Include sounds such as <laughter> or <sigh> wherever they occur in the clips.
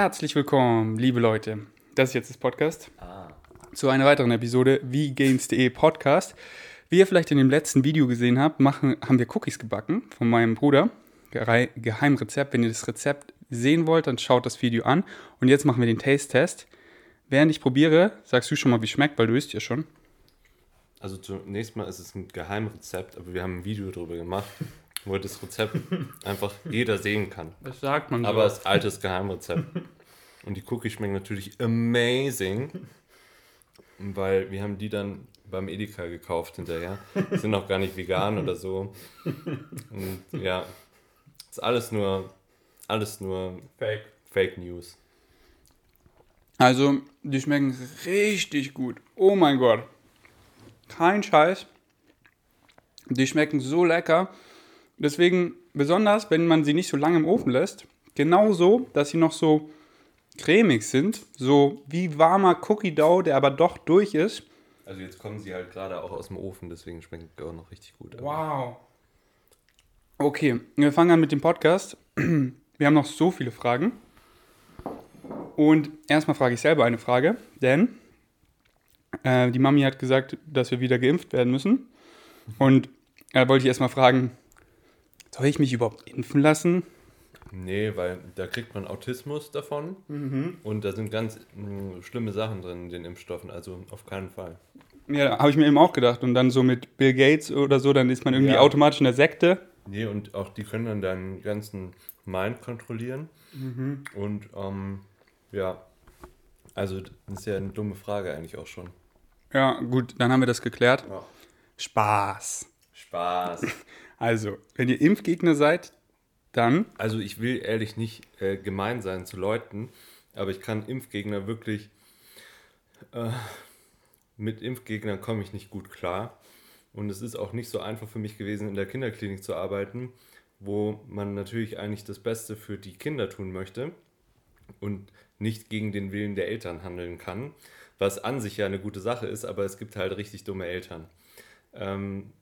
Herzlich willkommen, liebe Leute. Das ist jetzt das Podcast. Ah. Zu einer weiteren Episode wie Games.de Podcast. Wie ihr vielleicht in dem letzten Video gesehen habt, machen, haben wir Cookies gebacken von meinem Bruder. Geheimrezept. Wenn ihr das Rezept sehen wollt, dann schaut das Video an. Und jetzt machen wir den Taste-Test. Während ich probiere, sagst du schon mal, wie es schmeckt, weil du isst ja schon. Also zunächst mal ist es ein Geheimrezept, aber wir haben ein Video darüber gemacht, wo das Rezept <laughs> einfach jeder sehen kann. Das sagt man so. Aber es ist altes Geheimrezept. Und die Cookies schmecken natürlich amazing, weil wir haben die dann beim Edeka gekauft hinterher. Sind auch gar nicht vegan oder so. Und ja, ist alles nur, alles nur Fake. Fake News. Also, die schmecken richtig gut. Oh mein Gott. Kein Scheiß. Die schmecken so lecker. Deswegen, besonders wenn man sie nicht so lange im Ofen lässt, genauso, dass sie noch so cremig sind, so wie warmer Cookie Dough, der aber doch durch ist. Also jetzt kommen sie halt gerade auch aus dem Ofen, deswegen schmecken die auch noch richtig gut. Wow. Okay, wir fangen an mit dem Podcast. Wir haben noch so viele Fragen. Und erstmal frage ich selber eine Frage, denn äh, die Mami hat gesagt, dass wir wieder geimpft werden müssen. Und da äh, wollte ich erstmal fragen, soll ich mich überhaupt impfen lassen? Nee, weil da kriegt man Autismus davon mhm. und da sind ganz mh, hm, schlimme Sachen drin in den Impfstoffen, also auf keinen Fall. Ja, habe ich mir eben auch gedacht. Und dann so mit Bill Gates oder so, dann ist man irgendwie ja. automatisch in der Sekte. Nee, und auch die können dann deinen ganzen Mind kontrollieren. Mhm. Und ähm, ja, also das ist ja eine dumme Frage eigentlich auch schon. Ja, gut, dann haben wir das geklärt. Ja. Spaß. Spaß. <laughs> Also, wenn ihr Impfgegner seid, dann. Also, ich will ehrlich nicht äh, gemein sein zu Leuten, aber ich kann Impfgegner wirklich. Äh, mit Impfgegnern komme ich nicht gut klar. Und es ist auch nicht so einfach für mich gewesen, in der Kinderklinik zu arbeiten, wo man natürlich eigentlich das Beste für die Kinder tun möchte und nicht gegen den Willen der Eltern handeln kann, was an sich ja eine gute Sache ist, aber es gibt halt richtig dumme Eltern. Ähm,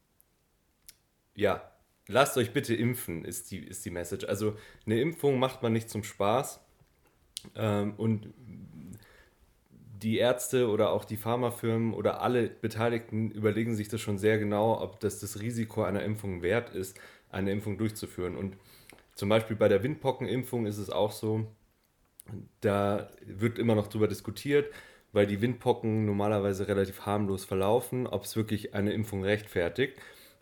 ja, lasst euch bitte impfen, ist die, ist die Message. Also eine Impfung macht man nicht zum Spaß ähm, und die Ärzte oder auch die Pharmafirmen oder alle Beteiligten überlegen sich das schon sehr genau, ob das das Risiko einer Impfung wert ist, eine Impfung durchzuführen. Und zum Beispiel bei der Windpockenimpfung ist es auch so, da wird immer noch darüber diskutiert, weil die Windpocken normalerweise relativ harmlos verlaufen, ob es wirklich eine Impfung rechtfertigt.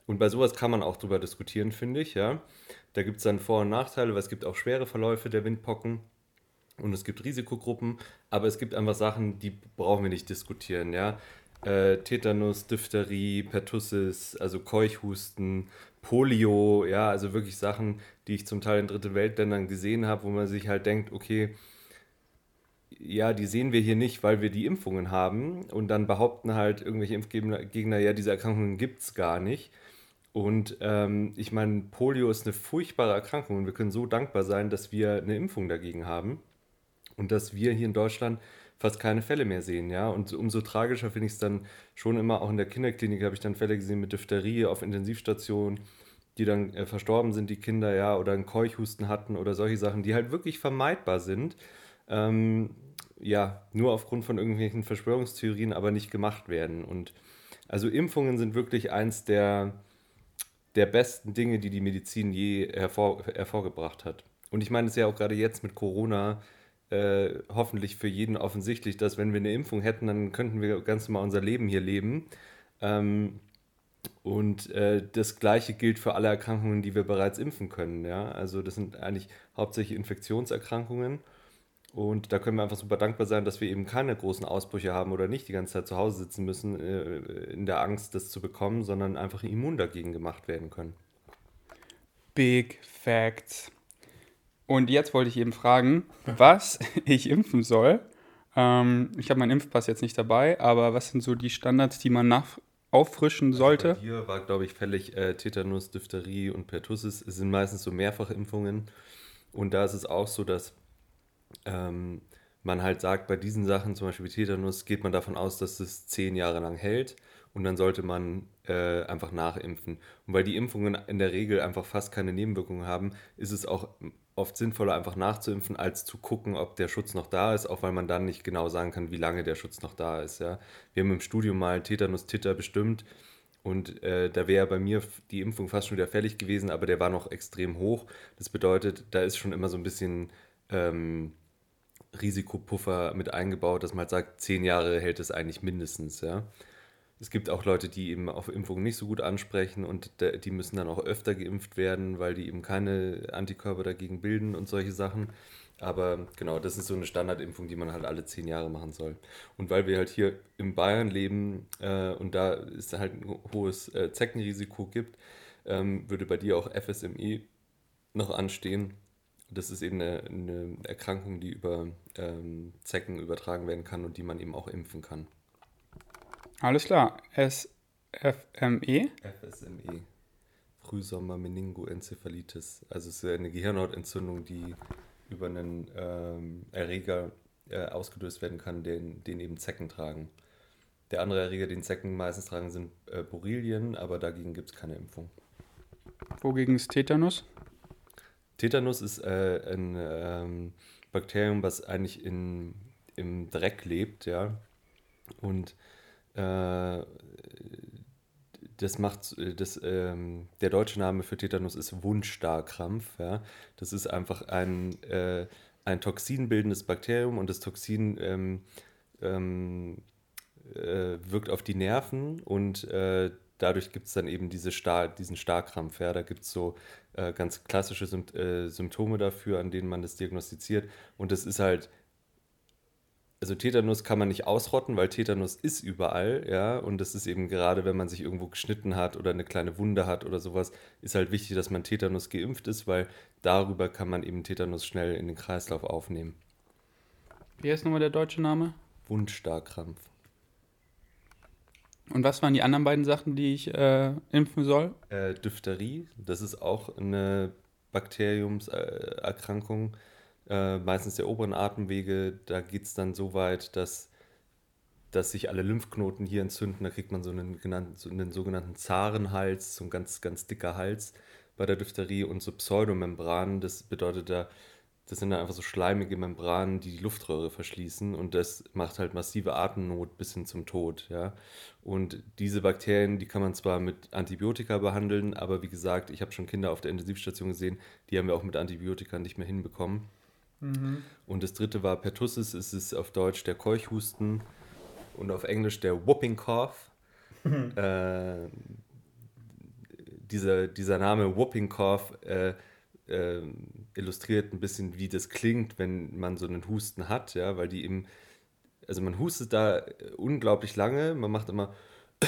Und bei sowas kann man auch darüber diskutieren, finde ich. Ja. Da gibt es dann Vor- und Nachteile, weil es gibt auch schwere Verläufe der Windpocken und es gibt Risikogruppen, aber es gibt einfach Sachen, die brauchen wir nicht diskutieren. Ja. Äh, Tetanus, Diphtherie, Pertussis, also Keuchhusten, Polio, ja, also wirklich Sachen, die ich zum Teil in Dritte Weltländern gesehen habe, wo man sich halt denkt, okay, ja, die sehen wir hier nicht, weil wir die Impfungen haben. Und dann behaupten halt irgendwelche Impfgegner, ja, diese Erkrankungen gibt es gar nicht. Und ähm, ich meine, Polio ist eine furchtbare Erkrankung und wir können so dankbar sein, dass wir eine Impfung dagegen haben und dass wir hier in Deutschland fast keine Fälle mehr sehen, ja. Und umso tragischer finde ich es dann schon immer, auch in der Kinderklinik habe ich dann Fälle gesehen mit Diphtherie auf Intensivstationen, die dann äh, verstorben sind, die Kinder, ja, oder einen Keuchhusten hatten oder solche Sachen, die halt wirklich vermeidbar sind. Ähm, ja, nur aufgrund von irgendwelchen Verschwörungstheorien aber nicht gemacht werden. Und also Impfungen sind wirklich eins der, der besten Dinge, die die Medizin je hervor, hervorgebracht hat. Und ich meine es ja auch gerade jetzt mit Corona äh, hoffentlich für jeden offensichtlich, dass wenn wir eine Impfung hätten, dann könnten wir ganz normal unser Leben hier leben. Ähm, und äh, das Gleiche gilt für alle Erkrankungen, die wir bereits impfen können. Ja? Also das sind eigentlich hauptsächlich Infektionserkrankungen. Und da können wir einfach super dankbar sein, dass wir eben keine großen Ausbrüche haben oder nicht die ganze Zeit zu Hause sitzen müssen, äh, in der Angst, das zu bekommen, sondern einfach immun dagegen gemacht werden können. Big Facts. Und jetzt wollte ich eben fragen, <laughs> was ich impfen soll. Ähm, ich habe meinen Impfpass jetzt nicht dabei, aber was sind so die Standards, die man nach auffrischen also sollte? Also dir war, glaube ich, fällig äh, Tetanus, Diphtherie und Pertussis. Es sind meistens so Mehrfachimpfungen. Und da ist es auch so, dass ähm, man halt sagt, bei diesen Sachen, zum Beispiel wie Tetanus, geht man davon aus, dass es zehn Jahre lang hält und dann sollte man äh, einfach nachimpfen. Und weil die Impfungen in der Regel einfach fast keine Nebenwirkungen haben, ist es auch oft sinnvoller, einfach nachzuimpfen, als zu gucken, ob der Schutz noch da ist, auch weil man dann nicht genau sagen kann, wie lange der Schutz noch da ist. Ja. Wir haben im Studium mal Tetanus-Titter bestimmt und äh, da wäre bei mir die Impfung fast schon wieder fällig gewesen, aber der war noch extrem hoch. Das bedeutet, da ist schon immer so ein bisschen ähm, Risikopuffer mit eingebaut, dass man halt sagt, zehn Jahre hält es eigentlich mindestens. Ja. Es gibt auch Leute, die eben auf Impfungen nicht so gut ansprechen und die müssen dann auch öfter geimpft werden, weil die eben keine Antikörper dagegen bilden und solche Sachen. Aber genau, das ist so eine Standardimpfung, die man halt alle zehn Jahre machen soll. Und weil wir halt hier in Bayern leben äh, und da es halt ein hohes äh, Zeckenrisiko gibt, ähm, würde bei dir auch FSME noch anstehen. Das ist eben eine, eine Erkrankung, die über ähm, Zecken übertragen werden kann und die man eben auch impfen kann. Alles klar. SFME? FSME. Frühsommer-Meningoenzephalitis. Also es ist eine Gehirnhautentzündung, die über einen ähm, Erreger äh, ausgelöst werden kann, den, den eben Zecken tragen. Der andere Erreger, den Zecken meistens tragen, sind äh, Borrelien, aber dagegen gibt es keine Impfung. Wogegen ist Tetanus? Tetanus ist äh, ein ähm, Bakterium, was eigentlich in, im Dreck lebt, ja. Und äh, das macht, das, ähm, der deutsche Name für Tetanus ist Wundstarkrampf. Ja? Das ist einfach ein, äh, ein toxinbildendes Bakterium und das Toxin ähm, ähm, äh, wirkt auf die Nerven und äh, dadurch gibt es dann eben diese Star diesen Starkrampf. Ja? Da gibt es so äh, ganz klassische Sympt äh, Symptome dafür, an denen man das diagnostiziert. Und das ist halt also Tetanus kann man nicht ausrotten, weil Tetanus ist überall, ja. Und das ist eben gerade, wenn man sich irgendwo geschnitten hat oder eine kleine Wunde hat oder sowas, ist halt wichtig, dass man Tetanus geimpft ist, weil darüber kann man eben Tetanus schnell in den Kreislauf aufnehmen. Wie heißt nochmal der deutsche Name? Wundstarkrampf. Und was waren die anderen beiden Sachen, die ich äh, impfen soll? Äh, Diphtherie, das ist auch eine Bakteriumserkrankung. Äh, meistens der oberen Atemwege. Da geht es dann so weit, dass, dass sich alle Lymphknoten hier entzünden. Da kriegt man so einen, genannten, so einen sogenannten Zarenhals, so ein ganz, ganz dicker Hals bei der Diphtherie und so Pseudomembranen. Das bedeutet da, das sind dann einfach so schleimige Membranen, die die Luftröhre verschließen und das macht halt massive Atemnot bis hin zum Tod. Ja? Und diese Bakterien, die kann man zwar mit Antibiotika behandeln, aber wie gesagt, ich habe schon Kinder auf der Intensivstation gesehen, die haben wir auch mit Antibiotika nicht mehr hinbekommen. Mhm. Und das dritte war Pertussis, es ist auf Deutsch der Keuchhusten und auf Englisch der Whooping Cough. Mhm. Äh, dieser, dieser Name Whooping Cough äh, äh, illustriert ein bisschen, wie das klingt, wenn man so einen Husten hat, ja, weil die eben, also man hustet da unglaublich lange, man macht immer <coughs>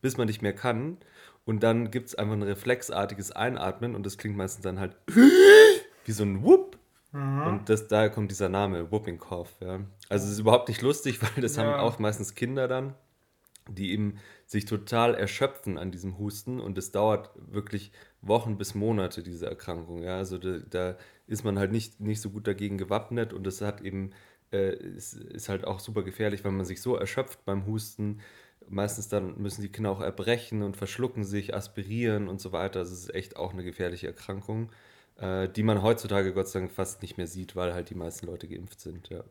bis man nicht mehr kann und dann gibt es einfach ein reflexartiges Einatmen und das klingt meistens dann halt <coughs> wie so ein Whoop. Mhm. Und das, daher kommt dieser Name, Whooping Cough. Ja. Also es ist überhaupt nicht lustig, <laughs> weil das ja. haben auch meistens Kinder dann, die eben sich total erschöpfen an diesem Husten und es dauert wirklich Wochen bis Monate, diese Erkrankung. Ja. Also da, da ist man halt nicht, nicht so gut dagegen gewappnet und das hat eben, äh, ist, ist halt auch super gefährlich, weil man sich so erschöpft beim Husten. Meistens dann müssen die Kinder auch erbrechen und verschlucken sich, aspirieren und so weiter. Das ist echt auch eine gefährliche Erkrankung äh, die man heutzutage Gott sei Dank fast nicht mehr sieht, weil halt die meisten Leute geimpft sind, ja.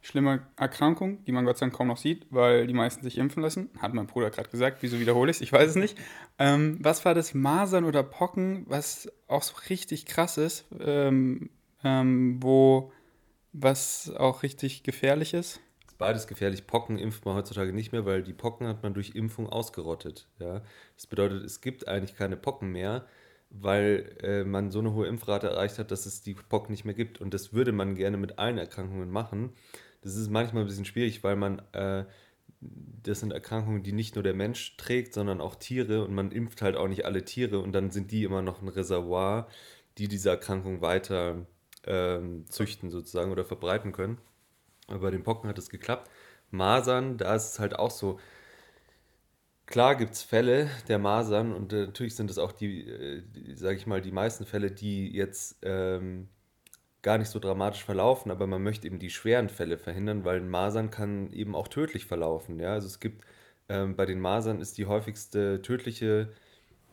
Schlimme Erkrankung, die man Gott sei Dank kaum noch sieht, weil die meisten sich impfen lassen. Hat mein Bruder gerade gesagt. Wieso wiederhole ich es? Ich weiß es nicht. Ähm, was war das? Masern oder Pocken, was auch so richtig krass ist, ähm, ähm, wo was auch richtig gefährlich ist? beides gefährlich. Pocken impft man heutzutage nicht mehr, weil die Pocken hat man durch Impfung ausgerottet. Ja? Das bedeutet, es gibt eigentlich keine Pocken mehr weil äh, man so eine hohe Impfrate erreicht hat, dass es die POC nicht mehr gibt. Und das würde man gerne mit allen Erkrankungen machen. Das ist manchmal ein bisschen schwierig, weil man, äh, das sind Erkrankungen, die nicht nur der Mensch trägt, sondern auch Tiere. Und man impft halt auch nicht alle Tiere. Und dann sind die immer noch ein Reservoir, die diese Erkrankung weiter ähm, züchten sozusagen oder verbreiten können. Aber bei den Pocken hat es geklappt. Masern, da ist es halt auch so, Klar gibt es Fälle der Masern und äh, natürlich sind es auch die, äh, sage ich mal, die meisten Fälle, die jetzt ähm, gar nicht so dramatisch verlaufen, aber man möchte eben die schweren Fälle verhindern, weil Masern kann eben auch tödlich verlaufen. Ja? Also es gibt ähm, bei den Masern ist die häufigste tödliche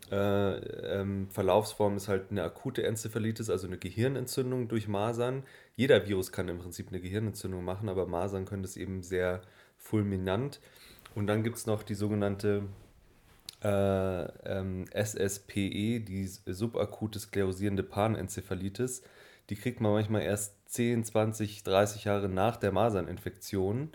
äh, ähm, Verlaufsform ist halt eine akute Enzephalitis, also eine Gehirnentzündung durch Masern. Jeder Virus kann im Prinzip eine Gehirnentzündung machen, aber Masern können das eben sehr fulminant. Und dann gibt es noch die sogenannte äh, ähm, SSPE, die subakute sklerosierende Panenzephalitis. Die kriegt man manchmal erst 10, 20, 30 Jahre nach der Maserninfektion.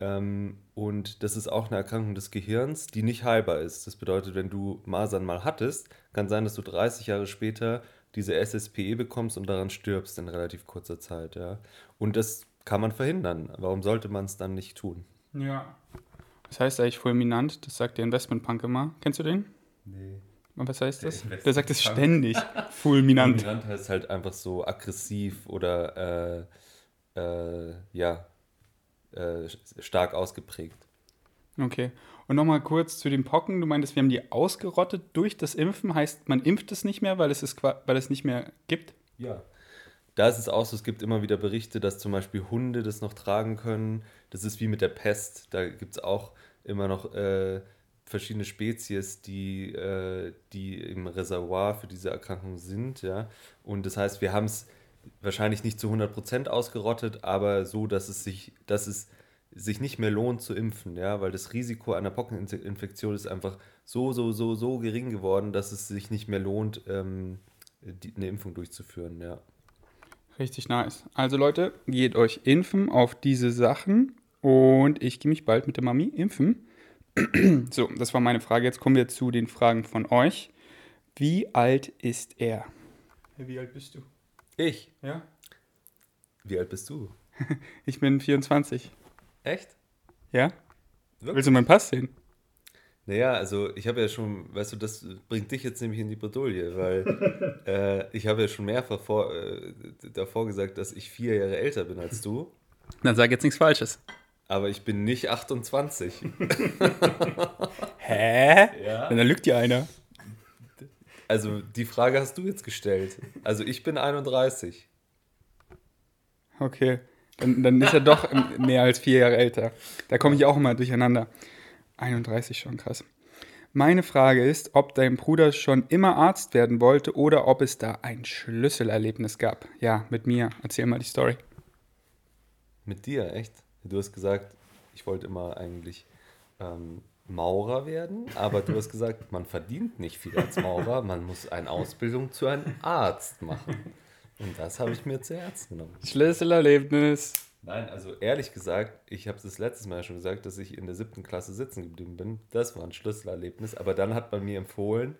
Ähm, und das ist auch eine Erkrankung des Gehirns, die nicht heilbar ist. Das bedeutet, wenn du Masern mal hattest, kann sein, dass du 30 Jahre später diese SSPE bekommst und daran stirbst in relativ kurzer Zeit. Ja. Und das kann man verhindern. Warum sollte man es dann nicht tun? Ja. Das heißt eigentlich fulminant, das sagt der Investmentpunk immer. Kennst du den? Nee. Was heißt das? Der, der sagt es ständig. <laughs> fulminant. Fulminant heißt halt einfach so aggressiv oder äh, äh, ja, äh, stark ausgeprägt. Okay. Und nochmal kurz zu den Pocken. Du meintest, wir haben die ausgerottet durch das Impfen. Heißt, man impft es nicht mehr, weil es, ist, weil es nicht mehr gibt? Ja. Da ist es auch so, es gibt immer wieder Berichte, dass zum Beispiel Hunde das noch tragen können. Das ist wie mit der Pest. Da gibt es auch immer noch äh, verschiedene Spezies, die, äh, die im Reservoir für diese Erkrankung sind. Ja? Und das heißt, wir haben es wahrscheinlich nicht zu 100% ausgerottet, aber so, dass es sich, dass es sich nicht mehr lohnt zu impfen, ja, weil das Risiko einer Pockeninfektion ist einfach so, so, so, so gering geworden, dass es sich nicht mehr lohnt, ähm, die, eine Impfung durchzuführen, ja. Richtig nice. Also Leute, geht euch impfen auf diese Sachen und ich gehe mich bald mit der Mami impfen. So, das war meine Frage. Jetzt kommen wir zu den Fragen von euch. Wie alt ist er? Wie alt bist du? Ich? Ja. Wie alt bist du? <laughs> ich bin 24. Echt? Ja. Wirklich? Willst du meinen Pass sehen? Naja, also ich habe ja schon, weißt du, das bringt dich jetzt nämlich in die Bredouille, weil <laughs> äh, ich habe ja schon mehrfach vor, äh, davor gesagt, dass ich vier Jahre älter bin als du. Dann sag jetzt nichts Falsches. Aber ich bin nicht 28. <laughs> Hä? Ja. Dann lügt ja einer. Also die Frage hast du jetzt gestellt. Also ich bin 31. Okay, dann, dann ist er doch mehr als vier Jahre älter. Da komme ich auch immer durcheinander. 31 schon krass. Meine Frage ist, ob dein Bruder schon immer Arzt werden wollte oder ob es da ein Schlüsselerlebnis gab. Ja, mit mir. Erzähl mal die Story. Mit dir, echt? Du hast gesagt, ich wollte immer eigentlich ähm, Maurer werden, aber du hast gesagt, <laughs> man verdient nicht viel als Maurer, man muss eine Ausbildung zu einem Arzt machen. Und das habe ich mir zu Herzen genommen. Schlüsselerlebnis. Nein, also ehrlich gesagt, ich habe es das letztes Mal schon gesagt, dass ich in der siebten Klasse sitzen geblieben bin. Das war ein Schlüsselerlebnis. Aber dann hat man mir empfohlen,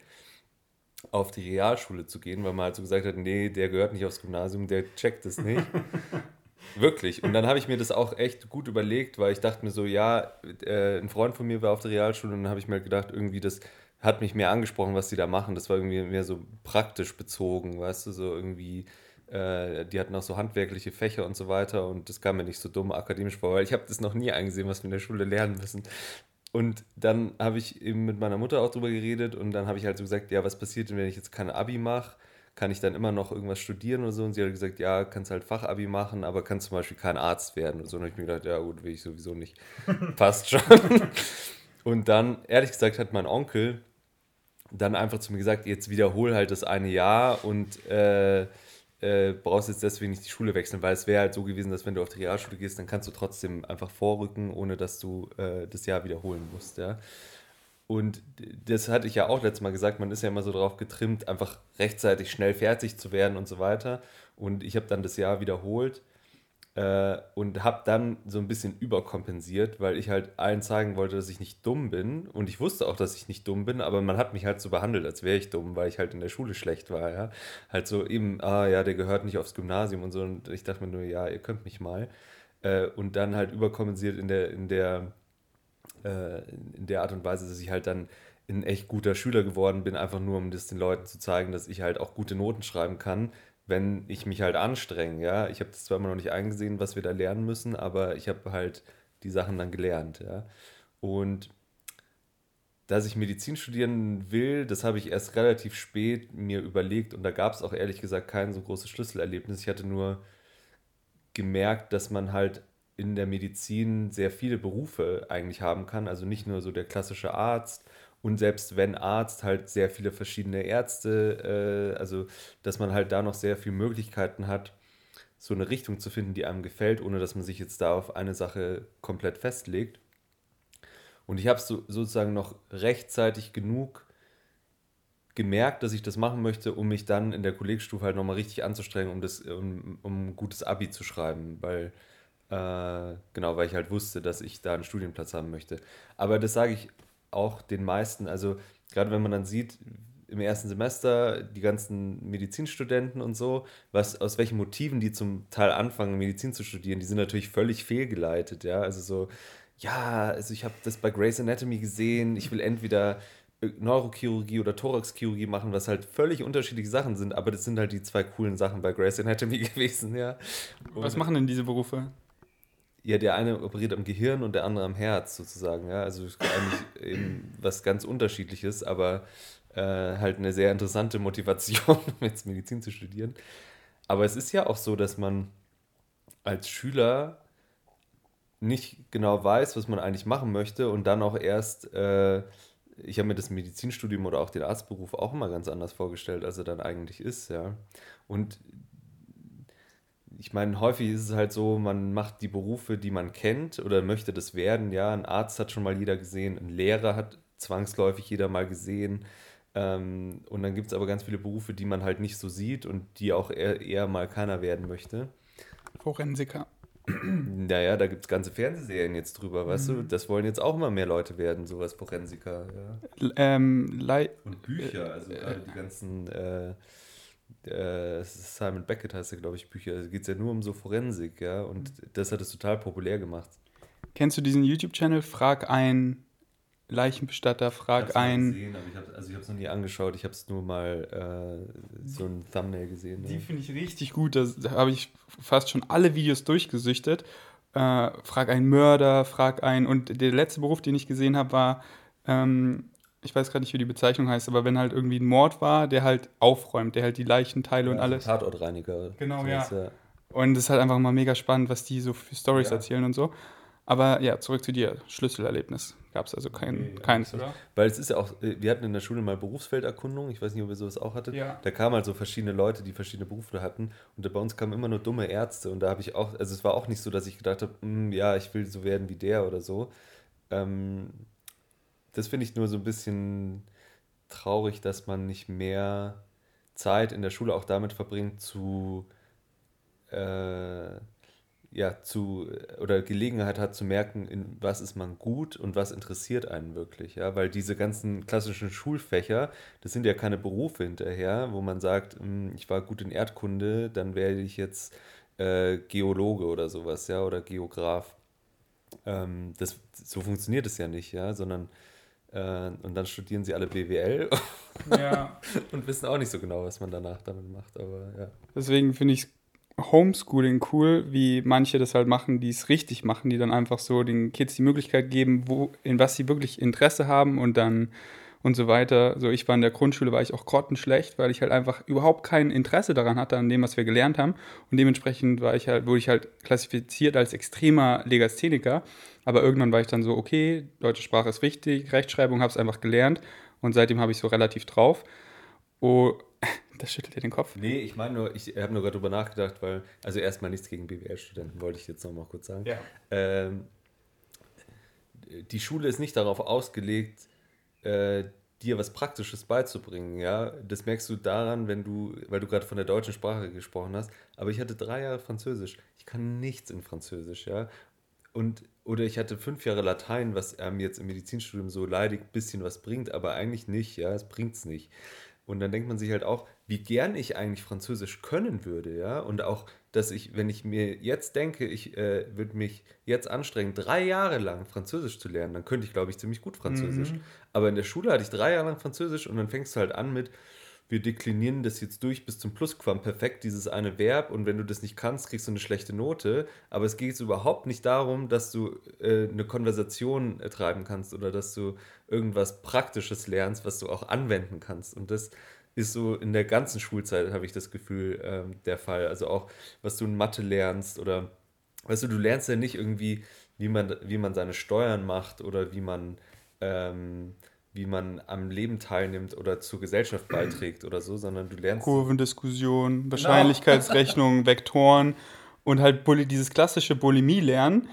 auf die Realschule zu gehen, weil man halt so gesagt hat, nee, der gehört nicht aufs Gymnasium, der checkt es nicht. <laughs> Wirklich. Und dann habe ich mir das auch echt gut überlegt, weil ich dachte mir so, ja, äh, ein Freund von mir war auf der Realschule und dann habe ich mir halt gedacht, irgendwie das hat mich mehr angesprochen, was die da machen. Das war irgendwie mehr so praktisch bezogen, weißt du, so irgendwie, äh, die hatten auch so handwerkliche Fächer und so weiter und das kam mir nicht so dumm akademisch vor, weil ich habe das noch nie eingesehen, was wir in der Schule lernen müssen. Und dann habe ich eben mit meiner Mutter auch drüber geredet und dann habe ich halt so gesagt, ja, was passiert denn, wenn ich jetzt kein Abi mache? Kann ich dann immer noch irgendwas studieren oder so? Und sie hat gesagt, ja, kannst halt Fachabi machen, aber kannst zum Beispiel kein Arzt werden oder so. Und habe ich mir gedacht, ja gut, will ich sowieso nicht. <laughs> Passt schon. Und dann, ehrlich gesagt, hat mein Onkel dann einfach zu mir gesagt, jetzt wiederhol halt das eine Jahr und äh, äh, brauchst jetzt deswegen nicht die Schule wechseln, weil es wäre halt so gewesen, dass wenn du auf die Realschule gehst, dann kannst du trotzdem einfach vorrücken, ohne dass du äh, das Jahr wiederholen musst, ja. Und das hatte ich ja auch letztes Mal gesagt, man ist ja immer so darauf getrimmt, einfach rechtzeitig schnell fertig zu werden und so weiter. Und ich habe dann das Jahr wiederholt äh, und habe dann so ein bisschen überkompensiert, weil ich halt allen zeigen wollte, dass ich nicht dumm bin. Und ich wusste auch, dass ich nicht dumm bin, aber man hat mich halt so behandelt, als wäre ich dumm, weil ich halt in der Schule schlecht war. Ja? Halt so eben, ah ja, der gehört nicht aufs Gymnasium und so. Und ich dachte mir nur, ja, ihr könnt mich mal. Äh, und dann halt überkompensiert in der, in der äh, in der Art und Weise, dass ich halt dann ein echt guter Schüler geworden bin, einfach nur um das den Leuten zu zeigen, dass ich halt auch gute Noten schreiben kann, wenn ich mich halt anstrenge. Ja? Ich habe das zwar immer noch nicht eingesehen, was wir da lernen müssen, aber ich habe halt die Sachen dann gelernt. Ja? Und dass ich Medizin studieren will, das habe ich erst relativ spät mir überlegt und da gab es auch ehrlich gesagt kein so großes Schlüsselerlebnis. Ich hatte nur gemerkt, dass man halt in der Medizin sehr viele Berufe eigentlich haben kann. Also nicht nur so der klassische Arzt Und selbst wenn Arzt, halt sehr viele verschiedene Ärzte, äh, also dass man halt da noch sehr viele Möglichkeiten hat, so eine Richtung zu finden, die einem gefällt, ohne dass man sich jetzt da auf eine Sache komplett festlegt. Und ich habe so, sozusagen noch rechtzeitig genug gemerkt, dass ich das machen möchte, um mich dann in der Kollegstufe halt nochmal richtig anzustrengen, um, das, um, um ein gutes Abi zu schreiben, weil äh, genau, weil ich halt wusste, dass ich da einen Studienplatz haben möchte. Aber das sage ich auch den meisten, also gerade wenn man dann sieht, im ersten Semester die ganzen Medizinstudenten und so, was aus welchen Motiven die zum Teil anfangen, Medizin zu studieren, die sind natürlich völlig fehlgeleitet, ja. Also so, ja, also ich habe das bei Grey's Anatomy gesehen, ich will entweder Neurochirurgie oder Thoraxchirurgie machen, was halt völlig unterschiedliche Sachen sind, aber das sind halt die zwei coolen Sachen bei Grey's Anatomy <laughs> gewesen, ja. Und was machen denn diese Berufe? Ja, der eine operiert am Gehirn und der andere am Herz sozusagen, ja. Also eigentlich eben was ganz unterschiedliches, aber äh, halt eine sehr interessante Motivation, <laughs> um jetzt Medizin zu studieren. Aber es ist ja auch so, dass man als Schüler nicht genau weiß, was man eigentlich machen möchte und dann auch erst, äh, ich habe mir das Medizinstudium oder auch den Arztberuf auch immer ganz anders vorgestellt, als er dann eigentlich ist, ja. Und ich meine, häufig ist es halt so, man macht die Berufe, die man kennt oder möchte das werden, ja. Ein Arzt hat schon mal jeder gesehen, ein Lehrer hat zwangsläufig jeder mal gesehen, ähm, und dann gibt es aber ganz viele Berufe, die man halt nicht so sieht und die auch eher, eher mal keiner werden möchte. Forensiker. Naja, da gibt es ganze Fernsehserien jetzt drüber, weißt mhm. du? Das wollen jetzt auch immer mehr Leute werden, sowas Forensiker. Ja. Ähm, und Bücher, also äh, gerade die ganzen äh, äh, Simon Beckett heißt ja, glaube ich, Bücher. Da geht es ja nur um so Forensik, ja. Und das hat es total populär gemacht. Kennst du diesen YouTube-Channel Frag ein Leichenbestatter, frag ein. Gesehen, aber ich hab, also ich habe es noch nie angeschaut, ich habe es nur mal äh, so ein Thumbnail gesehen. Die ja. finde ich richtig gut, da habe ich fast schon alle Videos durchgesüchtet. Äh, frag einen Mörder, frag einen. Und der letzte Beruf, den ich gesehen habe, war, ähm, ich weiß gerade nicht, wie die Bezeichnung heißt, aber wenn halt irgendwie ein Mord war, der halt aufräumt, der halt die Leichenteile ja, und alles. Tatortreiniger. Genau, ja. ja. Und es ist halt einfach mal mega spannend, was die so für Stories erzählen und so. Aber ja, zurück zu dir. Schlüsselerlebnis. Gab es also kein, nee, keins, oder? Weil es ist ja auch, äh, wir hatten in der Schule mal Berufsfelderkundung, ich weiß nicht, ob ihr sowas auch hattet. Ja. Da kamen halt so verschiedene Leute, die verschiedene Berufe hatten. Und bei uns kamen immer nur dumme Ärzte. Und da habe ich auch, also es war auch nicht so, dass ich gedacht habe, hm, ja, ich will so werden wie der oder so. Ähm, das finde ich nur so ein bisschen traurig, dass man nicht mehr Zeit in der Schule auch damit verbringt, zu äh, ja, zu oder Gelegenheit hat zu merken, in was ist man gut und was interessiert einen wirklich, ja, weil diese ganzen klassischen Schulfächer, das sind ja keine Berufe hinterher, wo man sagt, hm, ich war gut in Erdkunde, dann werde ich jetzt äh, Geologe oder sowas, ja, oder Geograf. Ähm, das, so funktioniert es ja nicht, ja, sondern und dann studieren sie alle BWL ja. <laughs> und wissen auch nicht so genau, was man danach damit macht, aber ja. Deswegen finde ich es Homeschooling cool, wie manche das halt machen, die es richtig machen, die dann einfach so den Kids die Möglichkeit geben, wo, in was sie wirklich Interesse haben und dann und so weiter. So, ich war in der Grundschule, war ich auch grottenschlecht, weil ich halt einfach überhaupt kein Interesse daran hatte, an dem, was wir gelernt haben. Und dementsprechend war ich halt, wurde ich halt klassifiziert als extremer Legastheniker. Aber irgendwann war ich dann so, okay, deutsche Sprache ist wichtig, Rechtschreibung habe es einfach gelernt und seitdem habe ich so relativ drauf. Oh, <laughs> das schüttelt dir den Kopf. Nee, ich meine nur, ich habe nur gerade drüber nachgedacht, weil, also erstmal nichts gegen BWL-Studenten, wollte ich jetzt noch mal kurz sagen. Ja. Ähm, die Schule ist nicht darauf ausgelegt, äh, dir was Praktisches beizubringen, ja. Das merkst du daran, wenn du, weil du gerade von der deutschen Sprache gesprochen hast, aber ich hatte drei Jahre Französisch. Ich kann nichts in Französisch, ja. Und, oder ich hatte fünf Jahre Latein, was einem jetzt im Medizinstudium so leidig ein bisschen was bringt, aber eigentlich nicht, ja, es bringt es nicht. Und dann denkt man sich halt auch, wie gern ich eigentlich Französisch können würde, ja. Und auch, dass ich, wenn ich mir jetzt denke, ich äh, würde mich jetzt anstrengen, drei Jahre lang Französisch zu lernen, dann könnte ich, glaube ich, ziemlich gut Französisch. Mhm. Aber in der Schule hatte ich drei Jahre lang Französisch und dann fängst du halt an mit, wir deklinieren das jetzt durch bis zum Plusquamperfekt, dieses eine Verb, und wenn du das nicht kannst, kriegst du eine schlechte Note. Aber es geht jetzt überhaupt nicht darum, dass du äh, eine Konversation äh, treiben kannst oder dass du irgendwas Praktisches lernst, was du auch anwenden kannst. Und das ist so in der ganzen Schulzeit, habe ich das Gefühl, ähm, der Fall. Also auch, was du in Mathe lernst oder, weißt du, du lernst ja nicht irgendwie, wie man, wie man seine Steuern macht oder wie man. Ähm, wie man am Leben teilnimmt oder zur Gesellschaft beiträgt oder so, sondern du lernst. Kurvendiskussion, genau. Wahrscheinlichkeitsrechnung, <laughs> Vektoren und halt dieses klassische Bulimie-Lernen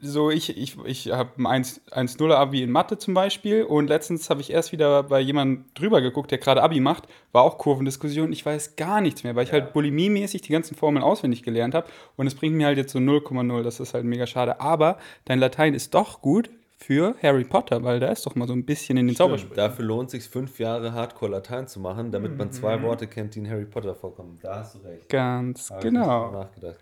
so, ich, ich, ich habe ein 1-0-Abi in Mathe zum Beispiel und letztens habe ich erst wieder bei jemandem drüber geguckt, der gerade Abi macht, war auch Kurvendiskussion. Ich weiß gar nichts mehr, weil ich halt bulimiemäßig die ganzen Formeln auswendig gelernt habe und es bringt mir halt jetzt so 0,0. Das ist halt mega schade. Aber dein Latein ist doch gut für Harry Potter, weil da ist doch mal so ein bisschen in den Zaubersprüchen. Dafür lohnt es sich fünf Jahre Hardcore Latein zu machen, damit man zwei mhm. Worte kennt, die in Harry Potter vorkommen. Da hast du recht. Ganz genau. nachgedacht.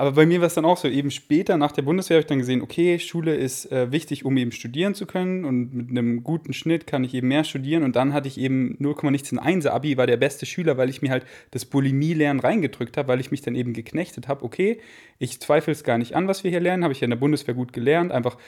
Aber bei mir war es dann auch so, eben später nach der Bundeswehr habe ich dann gesehen, okay, Schule ist äh, wichtig, um eben studieren zu können und mit einem guten Schnitt kann ich eben mehr studieren und dann hatte ich eben 0, nichts in 1 Abi, war der beste Schüler, weil ich mir halt das Bulimie-Lernen reingedrückt habe, weil ich mich dann eben geknechtet habe, okay, ich zweifle es gar nicht an, was wir hier lernen, habe ich ja in der Bundeswehr gut gelernt, einfach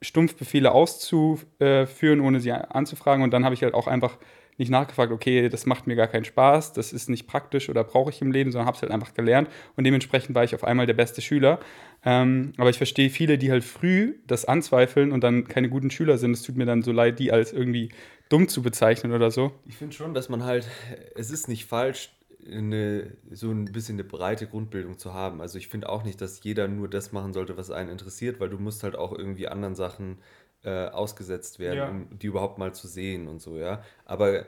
Stumpfbefehle auszuführen, ohne sie anzufragen und dann habe ich halt auch einfach nicht nachgefragt, okay, das macht mir gar keinen Spaß, das ist nicht praktisch oder brauche ich im Leben, sondern habe es halt einfach gelernt und dementsprechend war ich auf einmal der beste Schüler. Ähm, aber ich verstehe viele, die halt früh das anzweifeln und dann keine guten Schüler sind. Es tut mir dann so leid, die als irgendwie dumm zu bezeichnen oder so. Ich finde schon, dass man halt, es ist nicht falsch, eine, so ein bisschen eine breite Grundbildung zu haben. Also ich finde auch nicht, dass jeder nur das machen sollte, was einen interessiert, weil du musst halt auch irgendwie anderen Sachen äh, ausgesetzt werden, ja. um die überhaupt mal zu sehen und so, ja. Aber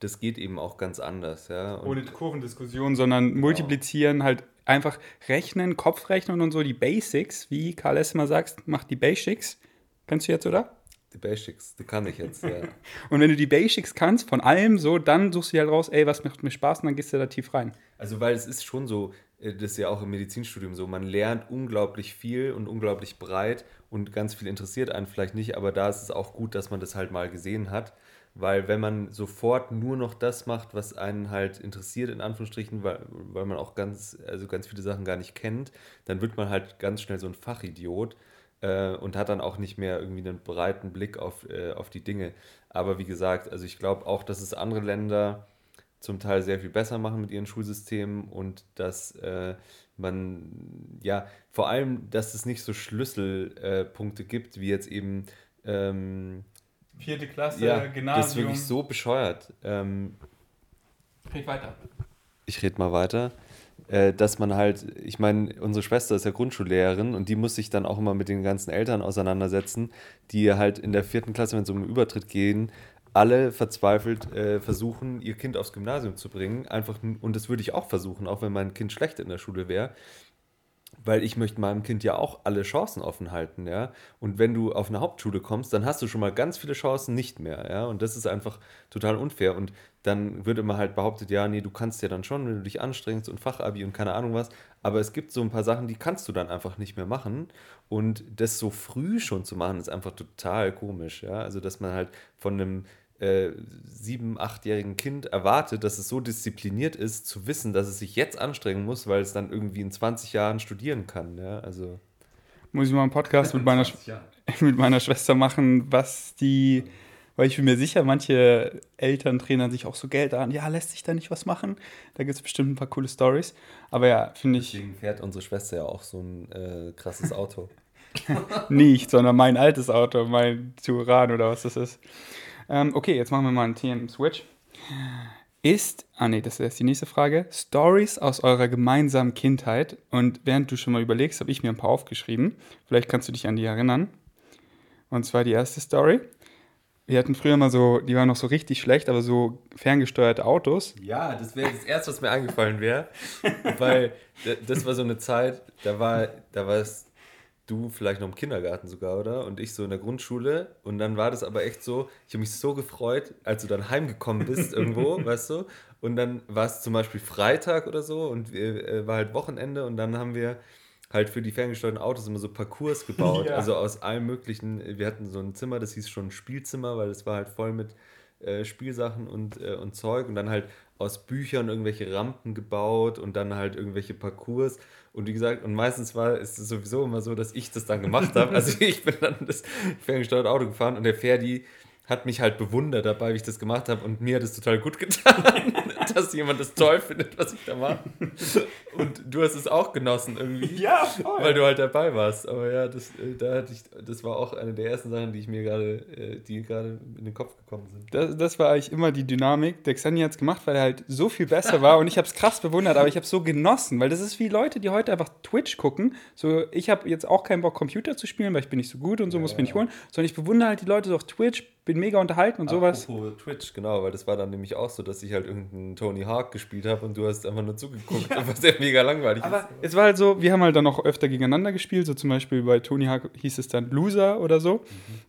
das geht eben auch ganz anders, ja. Und Ohne Kurvendiskussion, sondern genau. multiplizieren, halt einfach rechnen, Kopfrechnen und so, die Basics, wie Karl S. immer sagt, mach die Basics. Kennst du jetzt, oder? Die Basics, die kann ich jetzt, ja. <laughs> und wenn du die Basics kannst, von allem so, dann suchst du halt raus, ey, was macht mir Spaß und dann gehst du da tief rein. Also, weil es ist schon so, das ist ja auch im Medizinstudium so, man lernt unglaublich viel und unglaublich breit und ganz viel interessiert einen vielleicht nicht, aber da ist es auch gut, dass man das halt mal gesehen hat, weil wenn man sofort nur noch das macht, was einen halt interessiert, in Anführungsstrichen, weil, weil man auch ganz, also ganz viele Sachen gar nicht kennt, dann wird man halt ganz schnell so ein Fachidiot äh, und hat dann auch nicht mehr irgendwie einen breiten Blick auf, äh, auf die Dinge. Aber wie gesagt, also ich glaube auch, dass es andere Länder zum Teil sehr viel besser machen mit ihren Schulsystemen und dass äh, man, ja, vor allem, dass es nicht so Schlüsselpunkte äh, gibt, wie jetzt eben ähm, vierte Klasse, ja, Gymnasium. Das ist wirklich so bescheuert. Ähm, red weiter. Ich rede mal weiter. Äh, dass man halt, ich meine, unsere Schwester ist ja Grundschullehrerin und die muss sich dann auch immer mit den ganzen Eltern auseinandersetzen, die halt in der vierten Klasse, wenn es um Übertritt gehen, alle verzweifelt äh, versuchen, ihr Kind aufs Gymnasium zu bringen. Einfach, und das würde ich auch versuchen, auch wenn mein Kind schlecht in der Schule wäre. Weil ich möchte meinem Kind ja auch alle Chancen offen halten, ja. Und wenn du auf eine Hauptschule kommst, dann hast du schon mal ganz viele Chancen nicht mehr, ja. Und das ist einfach total unfair. Und dann wird immer halt behauptet, ja, nee, du kannst ja dann schon, wenn du dich anstrengst und Fachabi und keine Ahnung was. Aber es gibt so ein paar Sachen, die kannst du dann einfach nicht mehr machen. Und das so früh schon zu machen, ist einfach total komisch, ja. Also, dass man halt von einem sieben-, achtjährigen Kind erwartet, dass es so diszipliniert ist, zu wissen, dass es sich jetzt anstrengen muss, weil es dann irgendwie in 20 Jahren studieren kann. Ja? Also muss ich mal einen Podcast mit meiner, <laughs> mit meiner Schwester machen, was die, weil ich bin mir sicher, manche Eltern trainern sich auch so Geld an. Ja, lässt sich da nicht was machen? Da gibt es bestimmt ein paar coole Stories. Aber ja, finde ich. Deswegen fährt unsere Schwester ja auch so ein äh, krasses Auto. <laughs> nicht, sondern mein altes Auto, mein Turan oder was das ist. Ähm, okay, jetzt machen wir mal einen TM-Switch. Ist, ah nee, das ist die nächste Frage, Stories aus eurer gemeinsamen Kindheit. Und während du schon mal überlegst, habe ich mir ein paar aufgeschrieben. Vielleicht kannst du dich an die erinnern. Und zwar die erste Story. Wir hatten früher mal so, die waren noch so richtig schlecht, aber so ferngesteuerte Autos. Ja, das wäre das Erste, was mir eingefallen wäre. weil das war so eine Zeit, da war, da war es du vielleicht noch im Kindergarten sogar, oder? Und ich so in der Grundschule. Und dann war das aber echt so, ich habe mich so gefreut, als du dann heimgekommen bist <laughs> irgendwo, weißt du? Und dann war es zum Beispiel Freitag oder so und äh, war halt Wochenende und dann haben wir halt für die ferngesteuerten Autos immer so Parcours <laughs> gebaut. Ja. Also aus allen möglichen, wir hatten so ein Zimmer, das hieß schon Spielzimmer, weil es war halt voll mit äh, Spielsachen und, äh, und Zeug und dann halt aus Büchern irgendwelche Rampen gebaut und dann halt irgendwelche Parcours. Und wie gesagt, und meistens war es sowieso immer so, dass ich das dann gemacht habe. Also <laughs> ich bin dann das ferngesteuerte Auto gefahren und der Ferdi hat mich halt bewundert dabei, wie ich das gemacht habe und mir hat es total gut getan. <laughs> <laughs> dass jemand das toll findet, was ich da mache. Und du hast es auch genossen irgendwie. Ja, voll. Weil du halt dabei warst. Aber ja, das, äh, da hatte ich, das war auch eine der ersten Sachen, die ich mir gerade, äh, die gerade in den Kopf gekommen sind. Das, das war eigentlich immer die Dynamik. Der Xani hat es gemacht, weil er halt so viel besser war und ich habe es krass bewundert, aber ich habe es so genossen, weil das ist wie Leute, die heute einfach Twitch gucken. So, ich habe jetzt auch keinen Bock, Computer zu spielen, weil ich bin nicht so gut und so, ja, muss mir nicht holen, sondern ich bewundere halt die Leute so auf Twitch, bin mega unterhalten und sowas. Apropos Twitch, genau, weil das war dann nämlich auch so, dass ich halt irgendeinen Tony Hawk gespielt habe und du hast einfach nur zugeguckt, ja. <laughs> was ja mega langweilig Aber ist. es war halt so, wir haben halt dann auch öfter gegeneinander gespielt, so zum Beispiel bei Tony Hawk hieß es dann Loser oder so. Mhm.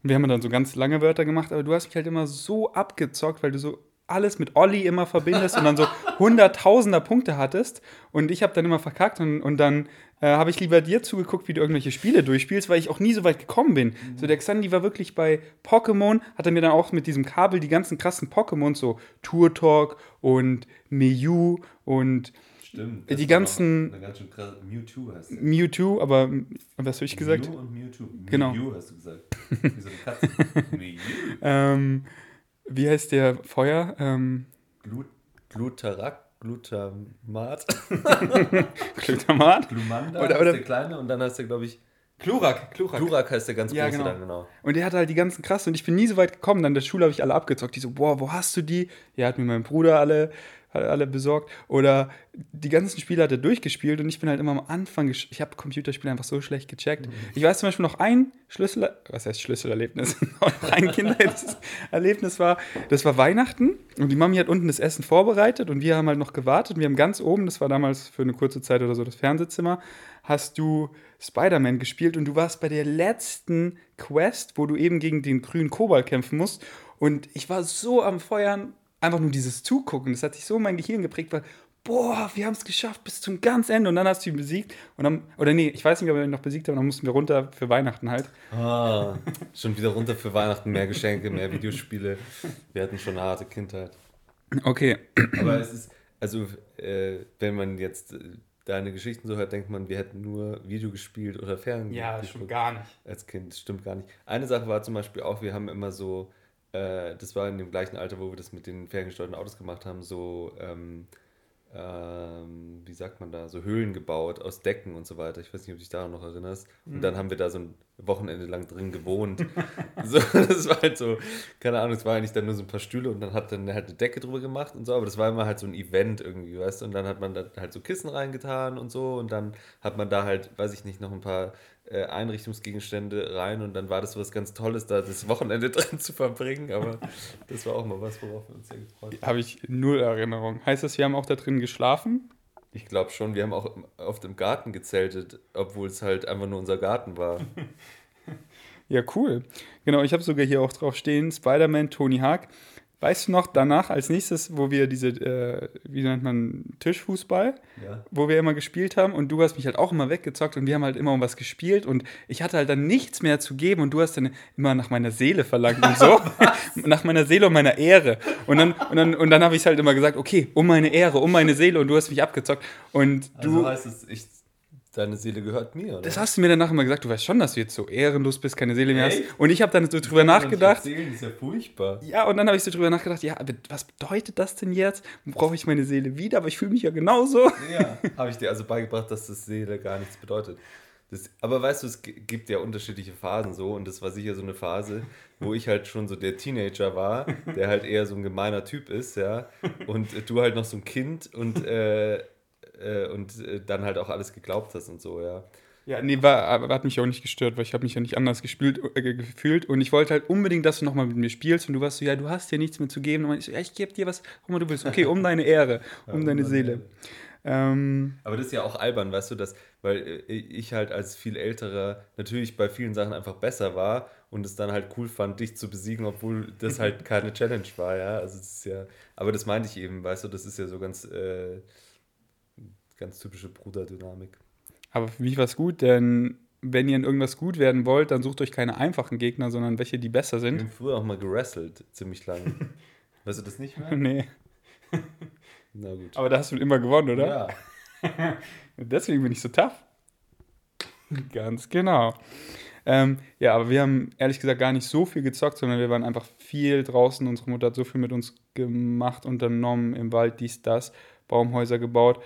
Wir haben dann so ganz lange Wörter gemacht, aber du hast mich halt immer so abgezockt, weil du so alles mit Olli immer verbindest und dann so <laughs> hunderttausender Punkte hattest und ich habe dann immer verkackt und, und dann äh, habe ich lieber dir zugeguckt, wie du irgendwelche Spiele durchspielst, weil ich auch nie so weit gekommen bin. Mhm. So der Xandi war wirklich bei Pokémon, hat er mir dann auch mit diesem Kabel die ganzen krassen Pokémon, so Tour Talk und Mew und Stimmt. Die ganzen. Ganz. Mewtwo heißt Mewtwo, aber was habe ich gesagt? Mew und Mewtwo. Genau. Mew hast du gesagt. Wie so eine Katze. <laughs> Mew. ähm, wie heißt der Feuer? Ähm, Glut Glutarak, Glutamat. <laughs> Glutamat? Glumanda oder, oder, ist der kleine und dann heißt der, glaube ich, Klurak, Klurak. Klurak heißt der ganz ja, große genau. dann, genau. Und der hat halt die ganzen krassen und ich bin nie so weit gekommen. Dann in der Schule habe ich alle abgezockt. Die so, boah, wo hast du die? Ja, hat mir mein Bruder alle alle besorgt. Oder die ganzen Spiele hat er durchgespielt und ich bin halt immer am Anfang, ich habe Computerspiele einfach so schlecht gecheckt. Mhm. Ich weiß zum Beispiel noch ein Schlüssel, was heißt Schlüsselerlebnis? <laughs> ein Kindererlebnis war, das war Weihnachten und die Mami hat unten das Essen vorbereitet und wir haben halt noch gewartet. Wir haben ganz oben, das war damals für eine kurze Zeit oder so das Fernsehzimmer, hast du Spider-Man gespielt und du warst bei der letzten Quest, wo du eben gegen den grünen Kobalt kämpfen musst. Und ich war so am Feuern, einfach nur dieses Zugucken, das hat sich so in mein Gehirn geprägt, weil, boah, wir haben es geschafft bis zum ganz Ende und dann hast du ihn besiegt. Und dann, oder nee, ich weiß nicht, ob wir ihn noch besiegt haben, dann mussten wir runter für Weihnachten halt. Ah, schon wieder runter für Weihnachten, mehr Geschenke, mehr Videospiele. Wir hatten schon eine harte Kindheit. Okay. Aber es ist, also, äh, wenn man jetzt. Äh, deine Geschichten so hört, denkt man, wir hätten nur Video gespielt oder Fernsehen. Ja, das stimmt gar nicht. Als Kind, das stimmt gar nicht. Eine Sache war zum Beispiel auch, wir haben immer so äh, das war in dem gleichen Alter, wo wir das mit den ferngesteuerten Autos gemacht haben, so, ähm, ähm, wie sagt man da, so Höhlen gebaut aus Decken und so weiter. Ich weiß nicht, ob du dich daran noch erinnerst. Und mhm. dann haben wir da so ein Wochenende lang drin gewohnt. <laughs> so, das war halt so, keine Ahnung, es war eigentlich dann nur so ein paar Stühle und dann hat dann halt eine Decke drüber gemacht und so, aber das war immer halt so ein Event irgendwie, weißt du, und dann hat man da halt so Kissen reingetan und so und dann hat man da halt, weiß ich nicht, noch ein paar äh, Einrichtungsgegenstände rein und dann war das was ganz Tolles, da das Wochenende <laughs> drin zu verbringen, aber das war auch mal was, worauf wir uns sehr gefreut haben. Habe ich null Erinnerung. Heißt das, wir haben auch da drin geschlafen? Ich glaube schon, wir haben auch oft im Garten gezeltet, obwohl es halt einfach nur unser Garten war. <laughs> <laughs> ja, cool. Genau, ich habe sogar hier auch drauf stehen, Spider-Man, Tony Hawk. Weißt du noch, danach als nächstes, wo wir diese, äh, wie nennt man, Tischfußball, ja. wo wir immer gespielt haben und du hast mich halt auch immer weggezockt und wir haben halt immer um was gespielt und ich hatte halt dann nichts mehr zu geben und du hast dann immer nach meiner Seele verlangt und so. <laughs> <laughs> nach meiner Seele und meiner Ehre. Und dann, und dann, und dann habe ich halt immer gesagt, okay, um meine Ehre, um meine Seele und du hast mich abgezockt. Und also du. heißt es, ich Deine Seele gehört mir, oder? Das hast du mir danach immer gesagt. Du weißt schon, dass du jetzt so ehrenlos bist, keine Seele mehr hast. Und ich habe dann so drüber nachgedacht. Erzählen, das ist ja furchtbar. Ja, und dann habe ich so drüber nachgedacht, ja, aber was bedeutet das denn jetzt? Brauche ich meine Seele wieder? Aber ich fühle mich ja genauso. Ja, habe ich dir also beigebracht, dass das Seele gar nichts bedeutet. Das, aber weißt du, es gibt ja unterschiedliche Phasen so und das war sicher so eine Phase, wo ich halt schon so der Teenager war, der halt eher so ein gemeiner Typ ist, ja, und du halt noch so ein Kind und äh, äh, und äh, dann halt auch alles geglaubt hast und so, ja. Ja, nee, war, hat mich auch nicht gestört, weil ich habe mich ja nicht anders gespielt, äh, gefühlt und ich wollte halt unbedingt, dass du nochmal mit mir spielst und du warst so, ja, du hast dir nichts mehr zu geben und ich so, ja, ich gebe dir was, immer du willst. Okay, um deine Ehre, <laughs> um ja, deine Seele. Ähm, Aber das ist ja auch albern, weißt du, dass, weil äh, ich halt als viel älterer natürlich bei vielen Sachen einfach besser war und es dann halt cool fand, dich zu besiegen, obwohl das halt <laughs> keine Challenge war, ja. Also das ist ja, aber das meinte ich eben, weißt du, das ist ja so ganz äh, ganz typische Bruderdynamik. Aber für mich war es gut, denn wenn ihr in irgendwas gut werden wollt, dann sucht euch keine einfachen Gegner, sondern welche, die besser sind. Ich habe früher auch mal gerasselt, ziemlich lange. <laughs> weißt du das nicht mehr? <laughs> Nee. <laughs> Na gut. Aber da hast du immer gewonnen, oder? Ja. Deswegen bin ich so tough. Ganz genau. Ähm, ja, aber wir haben ehrlich gesagt gar nicht so viel gezockt, sondern wir waren einfach viel draußen. Unsere Mutter hat so viel mit uns gemacht, unternommen, im Wald, dies, das, Baumhäuser gebaut.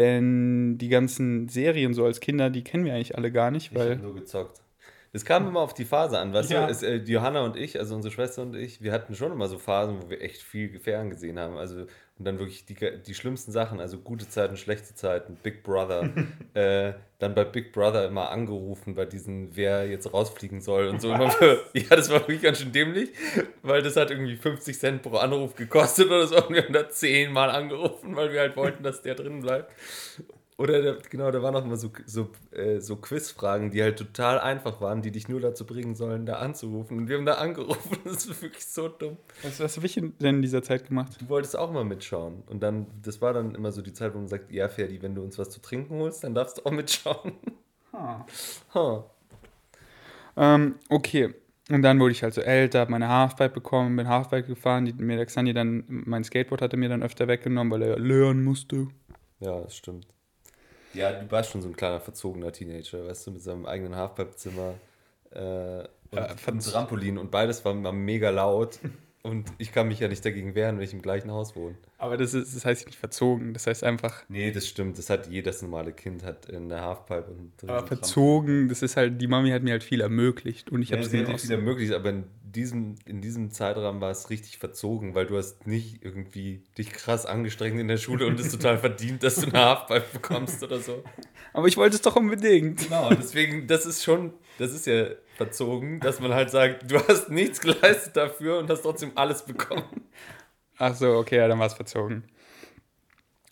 Denn die ganzen Serien so als Kinder, die kennen wir eigentlich alle gar nicht, weil. Ich nur gezockt. Es kam immer auf die Phase an, weißt ja. du? Es, äh, Johanna und ich, also unsere Schwester und ich, wir hatten schon immer so Phasen, wo wir echt viel Fern gesehen haben. Also und dann wirklich die, die schlimmsten Sachen, also gute Zeiten, schlechte Zeiten, Big Brother. <laughs> äh, dann bei Big Brother immer angerufen bei diesen, wer jetzt rausfliegen soll und so. Für, <laughs> ja, das war wirklich ganz schön dämlich, weil das hat irgendwie 50 Cent pro Anruf gekostet oder so. Und wir haben da zehnmal angerufen, weil wir halt wollten, dass der drin bleibt. Oder da, genau, da waren auch immer so, so, äh, so Quizfragen, die halt total einfach waren, die dich nur dazu bringen sollen, da anzurufen. Und wir haben da angerufen. <laughs> Das ist wirklich so dumm. Was, was habe ich denn in dieser Zeit gemacht? Du wolltest auch mal mitschauen. Und dann, das war dann immer so die Zeit, wo man sagt, ja, Ferdi, wenn du uns was zu trinken holst, dann darfst du auch mitschauen. Huh. <laughs> huh. Ähm, okay. Und dann wurde ich halt so älter, habe meine Halfpipe bekommen, bin Halfpipe gefahren. Die, mir der Xandi dann, mein Skateboard hatte mir dann öfter weggenommen, weil er lernen musste. Ja, das stimmt. Ja, du warst schon so ein kleiner verzogener Teenager, weißt du, mit seinem eigenen Halfpipe-Zimmer äh, und, ja, Trampolin und beides war, mega laut. <laughs> Und ich kann mich ja nicht dagegen wehren, wenn ich im gleichen Haus wohne. Aber das, ist, das heißt nicht verzogen, das heißt einfach. Nee, das stimmt. Das hat jedes normale Kind hat in der Halfpipe. Und aber verzogen, das ist halt, die Mami hat mir halt viel ermöglicht. Und ich ja, habe sie hat viel ermöglicht, aber in diesem, in diesem Zeitraum war es richtig verzogen, weil du hast nicht irgendwie dich krass angestrengt in der Schule und es <laughs> total verdient, dass du eine Halfpipe bekommst oder so. Aber ich wollte es doch unbedingt. Genau, deswegen, das ist schon, das ist ja verzogen, dass man halt sagt, du hast nichts geleistet dafür und hast trotzdem alles bekommen. Ach so, okay, ja, dann war es verzogen.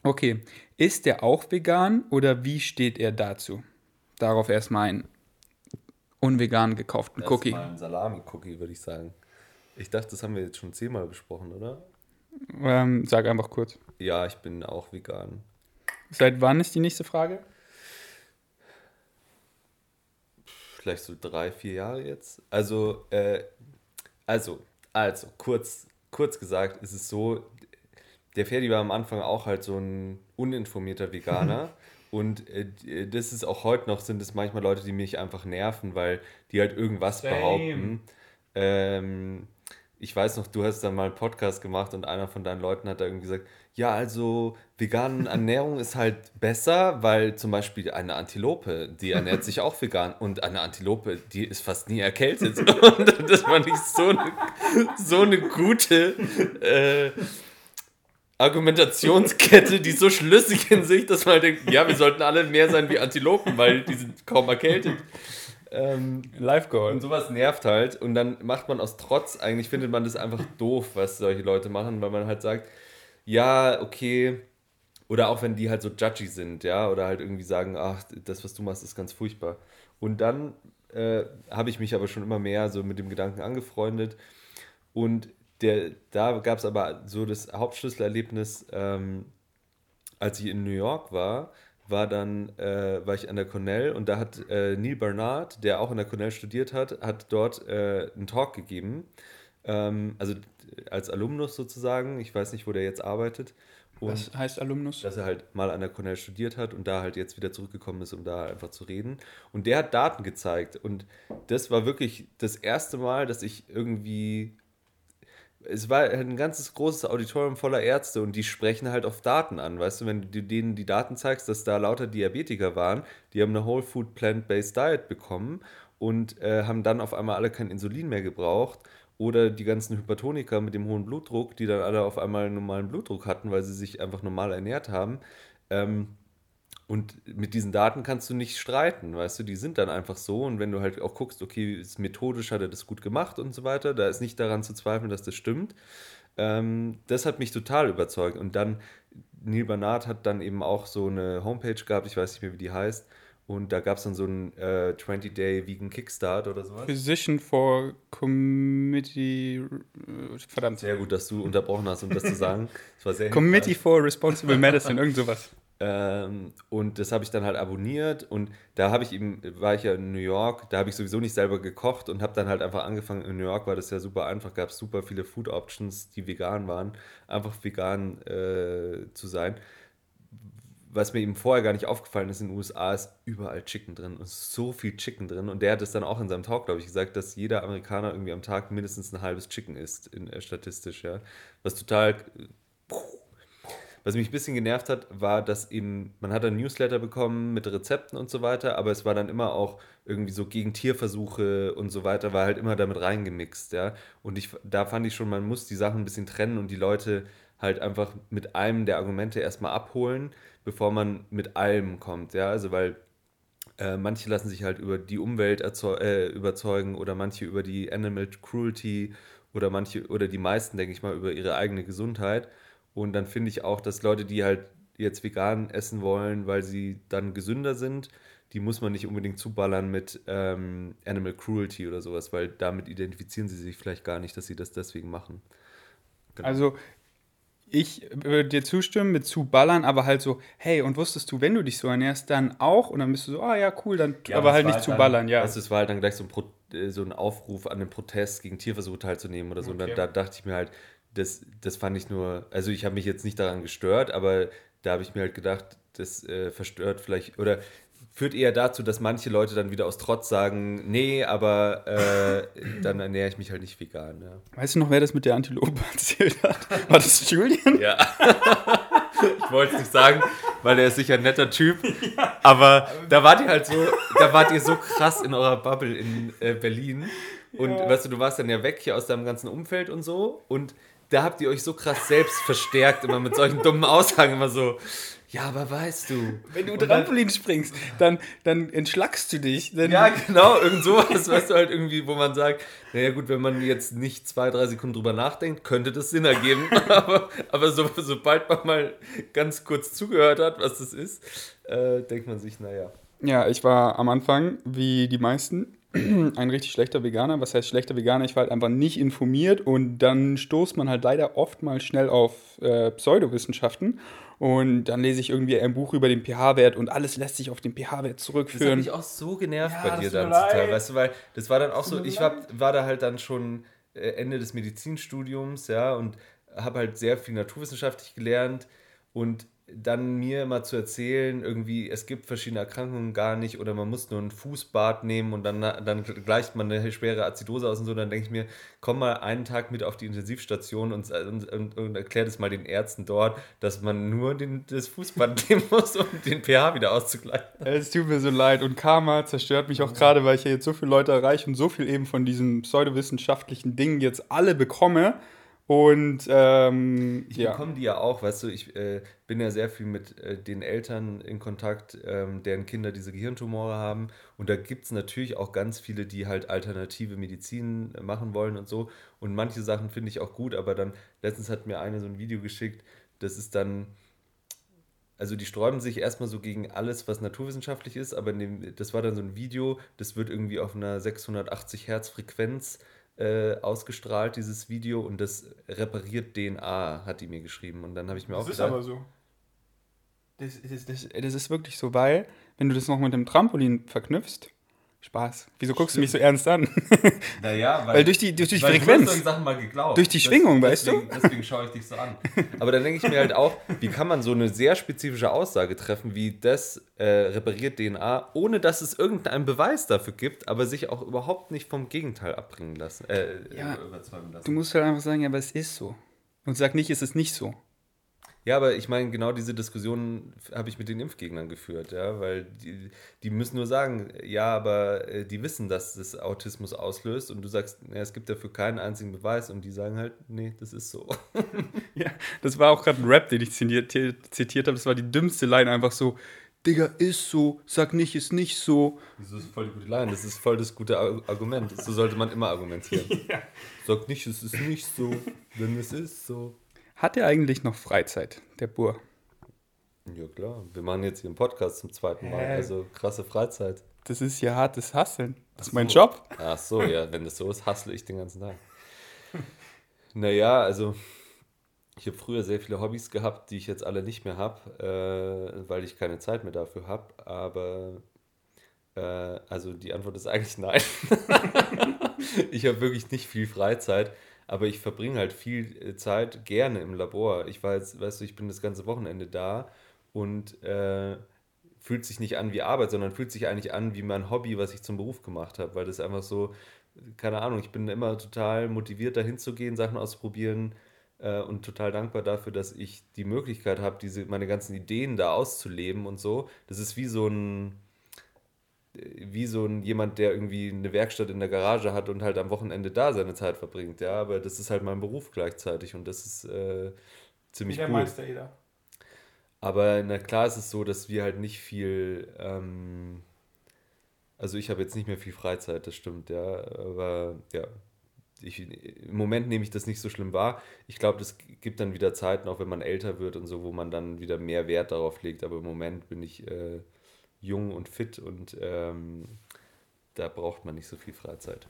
Okay, ist der auch vegan oder wie steht er dazu? Darauf erstmal ein unvegan gekauften das Cookie. Mal ein Salami-Cookie, würde ich sagen. Ich dachte, das haben wir jetzt schon zehnmal besprochen, oder? Ähm, sag einfach kurz. Ja, ich bin auch vegan. Seit wann ist die nächste Frage? vielleicht so drei, vier Jahre jetzt. Also, äh, also, also, kurz, kurz gesagt, ist es so, der Ferdi war am Anfang auch halt so ein uninformierter Veganer. <laughs> Und äh, das ist auch heute noch, sind es manchmal Leute, die mich einfach nerven, weil die halt irgendwas Same. behaupten. Ähm, ich weiß noch, du hast da mal einen Podcast gemacht und einer von deinen Leuten hat da irgendwie gesagt, ja, also vegane <laughs> Ernährung ist halt besser, weil zum Beispiel eine Antilope, die ernährt sich auch vegan und eine Antilope, die ist fast nie erkältet. <laughs> Und das war nicht so eine, so eine gute äh, Argumentationskette, die so schlüssig in sich, dass man denkt, ja, wir sollten alle mehr sein wie Antilopen, weil die sind kaum erkältet. Ähm, Live Goal. Und sowas nervt halt. Und dann macht man aus Trotz, eigentlich findet man das einfach doof, was solche Leute machen, weil man halt sagt, ja, okay. Oder auch wenn die halt so judgy sind, ja, oder halt irgendwie sagen, ach, das, was du machst, ist ganz furchtbar. Und dann äh, habe ich mich aber schon immer mehr so mit dem Gedanken angefreundet. Und der, da gab es aber so das Hauptschlüsselerlebnis, ähm, als ich in New York war, war dann, äh, war ich an der Cornell und da hat äh, Neil Bernard, der auch an der Cornell studiert hat, hat dort äh, einen Talk gegeben. Ähm, also als Alumnus sozusagen. Ich weiß nicht, wo der jetzt arbeitet. Und Was heißt Alumnus? Dass er halt mal an der Cornell studiert hat und da halt jetzt wieder zurückgekommen ist, um da einfach zu reden. Und der hat Daten gezeigt. Und das war wirklich das erste Mal, dass ich irgendwie es war ein ganzes großes Auditorium voller Ärzte und die sprechen halt auf Daten an. Weißt du, wenn du denen die Daten zeigst, dass da lauter Diabetiker waren, die haben eine Whole Food Plant-Based Diet bekommen und äh, haben dann auf einmal alle kein Insulin mehr gebraucht. Oder die ganzen Hypertoniker mit dem hohen Blutdruck, die dann alle auf einmal einen normalen Blutdruck hatten, weil sie sich einfach normal ernährt haben. Ähm, und mit diesen Daten kannst du nicht streiten, weißt du, die sind dann einfach so. Und wenn du halt auch guckst, okay, ist methodisch hat er das gut gemacht und so weiter, da ist nicht daran zu zweifeln, dass das stimmt. Ähm, das hat mich total überzeugt. Und dann, Neil Bernard hat dann eben auch so eine Homepage gehabt, ich weiß nicht mehr, wie die heißt. Und da gab es dann so einen äh, 20-Day Vegan Kickstart oder sowas. Physician for Committee. Äh, verdammt. Sehr gut, dass du unterbrochen hast, um das zu sagen. Das war sehr Committee for Responsible Medicine, irgend sowas. Ähm, und das habe ich dann halt abonniert und da habe ich eben, war ich ja in New York, da habe ich sowieso nicht selber gekocht und habe dann halt einfach angefangen, in New York war das ja super einfach, gab es super viele Food Options, die vegan waren, einfach vegan äh, zu sein. was mir eben vorher gar nicht aufgefallen ist, in den USA ist überall Chicken drin und so viel Chicken drin. Und der hat es dann auch in seinem Talk, glaube ich, gesagt, dass jeder Amerikaner irgendwie am Tag mindestens ein halbes Chicken isst, in, äh, statistisch, ja. Was total. Was mich ein bisschen genervt hat, war, dass eben, man hat ein Newsletter bekommen mit Rezepten und so weiter, aber es war dann immer auch irgendwie so gegen Tierversuche und so weiter, war halt immer damit reingemixt, ja. Und ich, da fand ich schon, man muss die Sachen ein bisschen trennen und die Leute halt einfach mit einem der Argumente erstmal abholen, bevor man mit allem kommt. Ja, also weil äh, manche lassen sich halt über die Umwelt äh, überzeugen oder manche über die Animal Cruelty oder manche oder die meisten, denke ich mal, über ihre eigene Gesundheit. Und dann finde ich auch, dass Leute, die halt jetzt vegan essen wollen, weil sie dann gesünder sind, die muss man nicht unbedingt zuballern mit ähm, Animal Cruelty oder sowas, weil damit identifizieren sie sich vielleicht gar nicht, dass sie das deswegen machen. Genau. Also ich würde dir zustimmen mit zu ballern, aber halt so, hey, und wusstest du, wenn du dich so ernährst, dann auch? Und dann bist du so, ah ja, cool, dann ja, aber halt nicht halt zu ballern, ja. Also es war halt dann gleich so ein, Pro, äh, so ein Aufruf an den Protest gegen Tierversuche teilzunehmen oder so. Okay. Und da, da, dachte ich mir halt, das, das fand ich nur, also ich habe mich jetzt nicht daran gestört, aber da habe ich mir halt gedacht, das äh, verstört vielleicht, oder führt eher dazu, dass manche Leute dann wieder aus Trotz sagen, nee, aber äh, dann ernähre ich mich halt nicht vegan. Ja. Weißt du noch, wer das mit der Antilope <laughs> erzählt hat? War das Julian? Ja. <laughs> ich wollte es nicht sagen, weil er ist sicher ein netter Typ. <laughs> Aber da wart ihr halt so, da wart ihr so krass in eurer Bubble in äh, Berlin. Und ja. weißt du, du warst dann ja weg hier aus deinem ganzen Umfeld und so. Und da habt ihr euch so krass selbst verstärkt, immer mit solchen dummen Aussagen, immer so, ja, aber weißt du. Wenn du Trampolin springst, dann, dann entschlackst du dich. ja, genau, irgend sowas, weißt du halt irgendwie, wo man sagt, naja gut, wenn man jetzt nicht zwei, drei Sekunden drüber nachdenkt, könnte das Sinn ergeben. <laughs> aber aber so, sobald man mal ganz kurz zugehört hat, was das ist, äh, denkt man sich, naja. Ja, ich war am Anfang, wie die meisten, <clears throat> ein richtig schlechter Veganer. Was heißt schlechter Veganer? Ich war halt einfach nicht informiert und dann stoßt man halt leider oft mal schnell auf äh, Pseudowissenschaften und dann lese ich irgendwie ein Buch über den pH-Wert und alles lässt sich auf den pH-Wert zurückführen. Das hat mich auch so genervt ja, bei dir dann total, weißt du, weil das war dann auch so, ich war, war da halt dann schon äh, Ende des Medizinstudiums, ja, und habe halt sehr viel naturwissenschaftlich gelernt und dann mir mal zu erzählen, irgendwie, es gibt verschiedene Erkrankungen gar nicht oder man muss nur ein Fußbad nehmen und dann, dann gleicht man eine schwere Azidose aus und so, dann denke ich mir, komm mal einen Tag mit auf die Intensivstation und, und, und, und erklär das mal den Ärzten dort, dass man nur den, das Fußbad <laughs> nehmen muss, um den pH wieder auszugleichen. Es tut mir so leid und Karma zerstört mich auch gerade, weil ich ja jetzt so viele Leute erreiche und so viel eben von diesen pseudowissenschaftlichen Dingen jetzt alle bekomme und ähm, ich ja. bekomme die ja auch, weißt du, ich äh, bin ja sehr viel mit äh, den Eltern in Kontakt, ähm, deren Kinder diese Gehirntumore haben. Und da gibt es natürlich auch ganz viele, die halt alternative Medizin machen wollen und so. Und manche Sachen finde ich auch gut, aber dann, letztens hat mir eine so ein Video geschickt, das ist dann, also die sträuben sich erstmal so gegen alles, was naturwissenschaftlich ist, aber dem, das war dann so ein Video, das wird irgendwie auf einer 680 Hertz Frequenz äh, ausgestrahlt, dieses Video, und das repariert DNA, hat die mir geschrieben. Und dann habe ich mir das auch gedacht. Das ist aber so. Das, das, das, das ist wirklich so, weil, wenn du das noch mit dem Trampolin verknüpfst, Spaß. Wieso guckst Stimmt. du mich so ernst an? <laughs> Naja, weil, weil durch die, durch die weil Frequenz. Sachen mal geglaubt. Durch die Schwingung, das, deswegen, weißt du? Deswegen schaue ich dich so an. <laughs> Aber dann denke ich mir halt auch, wie kann man so eine sehr spezifische Aussage treffen, wie das äh, repariert DNA, ohne dass es irgendeinen Beweis dafür gibt, aber sich auch überhaupt nicht vom Gegenteil abbringen lassen, äh, ja, überzeugen lassen. Du musst halt einfach sagen, ja, aber es ist so. Und sag nicht, es ist nicht so. Ja, aber ich meine, genau diese Diskussion habe ich mit den Impfgegnern geführt, ja, weil die, die müssen nur sagen, ja, aber äh, die wissen, dass das Autismus auslöst und du sagst, ja, es gibt dafür keinen einzigen Beweis und die sagen halt, nee, das ist so. <laughs> ja, das war auch gerade ein Rap, den ich zitiert, zitiert habe, das war die dümmste Line, einfach so, Digga, ist so, sag nicht, ist nicht so. Das ist voll die gute Line, das ist voll das gute Argument, so sollte man immer argumentieren. <laughs> ja. Sag nicht, es ist nicht so, denn es ist so. Hat er eigentlich noch Freizeit, der Bur? Ja klar, wir machen jetzt hier einen Podcast zum zweiten Mal, also krasse Freizeit. Das ist ja hartes Hasseln. Das ist mein Job. Ach so, ja, wenn das so ist, hassle ich den ganzen Tag. <laughs> naja, also ich habe früher sehr viele Hobbys gehabt, die ich jetzt alle nicht mehr habe, äh, weil ich keine Zeit mehr dafür habe. Aber äh, also die Antwort ist <laughs> eigentlich nein. ich habe wirklich nicht viel Freizeit aber ich verbringe halt viel äh, Zeit gerne im Labor. Ich war weißt du, ich bin das ganze Wochenende da und äh, fühlt sich nicht an wie Arbeit, sondern fühlt sich eigentlich an wie mein Hobby, was ich zum Beruf gemacht habe, weil das einfach so, keine Ahnung, ich bin immer total motiviert, dahin zu gehen, Sachen auszuprobieren äh, und total dankbar dafür, dass ich die Möglichkeit habe, diese meine ganzen Ideen da auszuleben und so. Das ist wie so ein wie so ein jemand, der irgendwie eine Werkstatt in der Garage hat und halt am Wochenende da seine Zeit verbringt, ja, aber das ist halt mein Beruf gleichzeitig und das ist äh, ziemlich der cool. Meister jeder. Aber na klar ist es so, dass wir halt nicht viel, ähm, also ich habe jetzt nicht mehr viel Freizeit, das stimmt, ja, aber ja, ich, im Moment nehme ich das nicht so schlimm wahr. Ich glaube, es gibt dann wieder Zeiten, auch wenn man älter wird und so, wo man dann wieder mehr Wert darauf legt, aber im Moment bin ich äh, jung und fit und ähm, da braucht man nicht so viel Freizeit.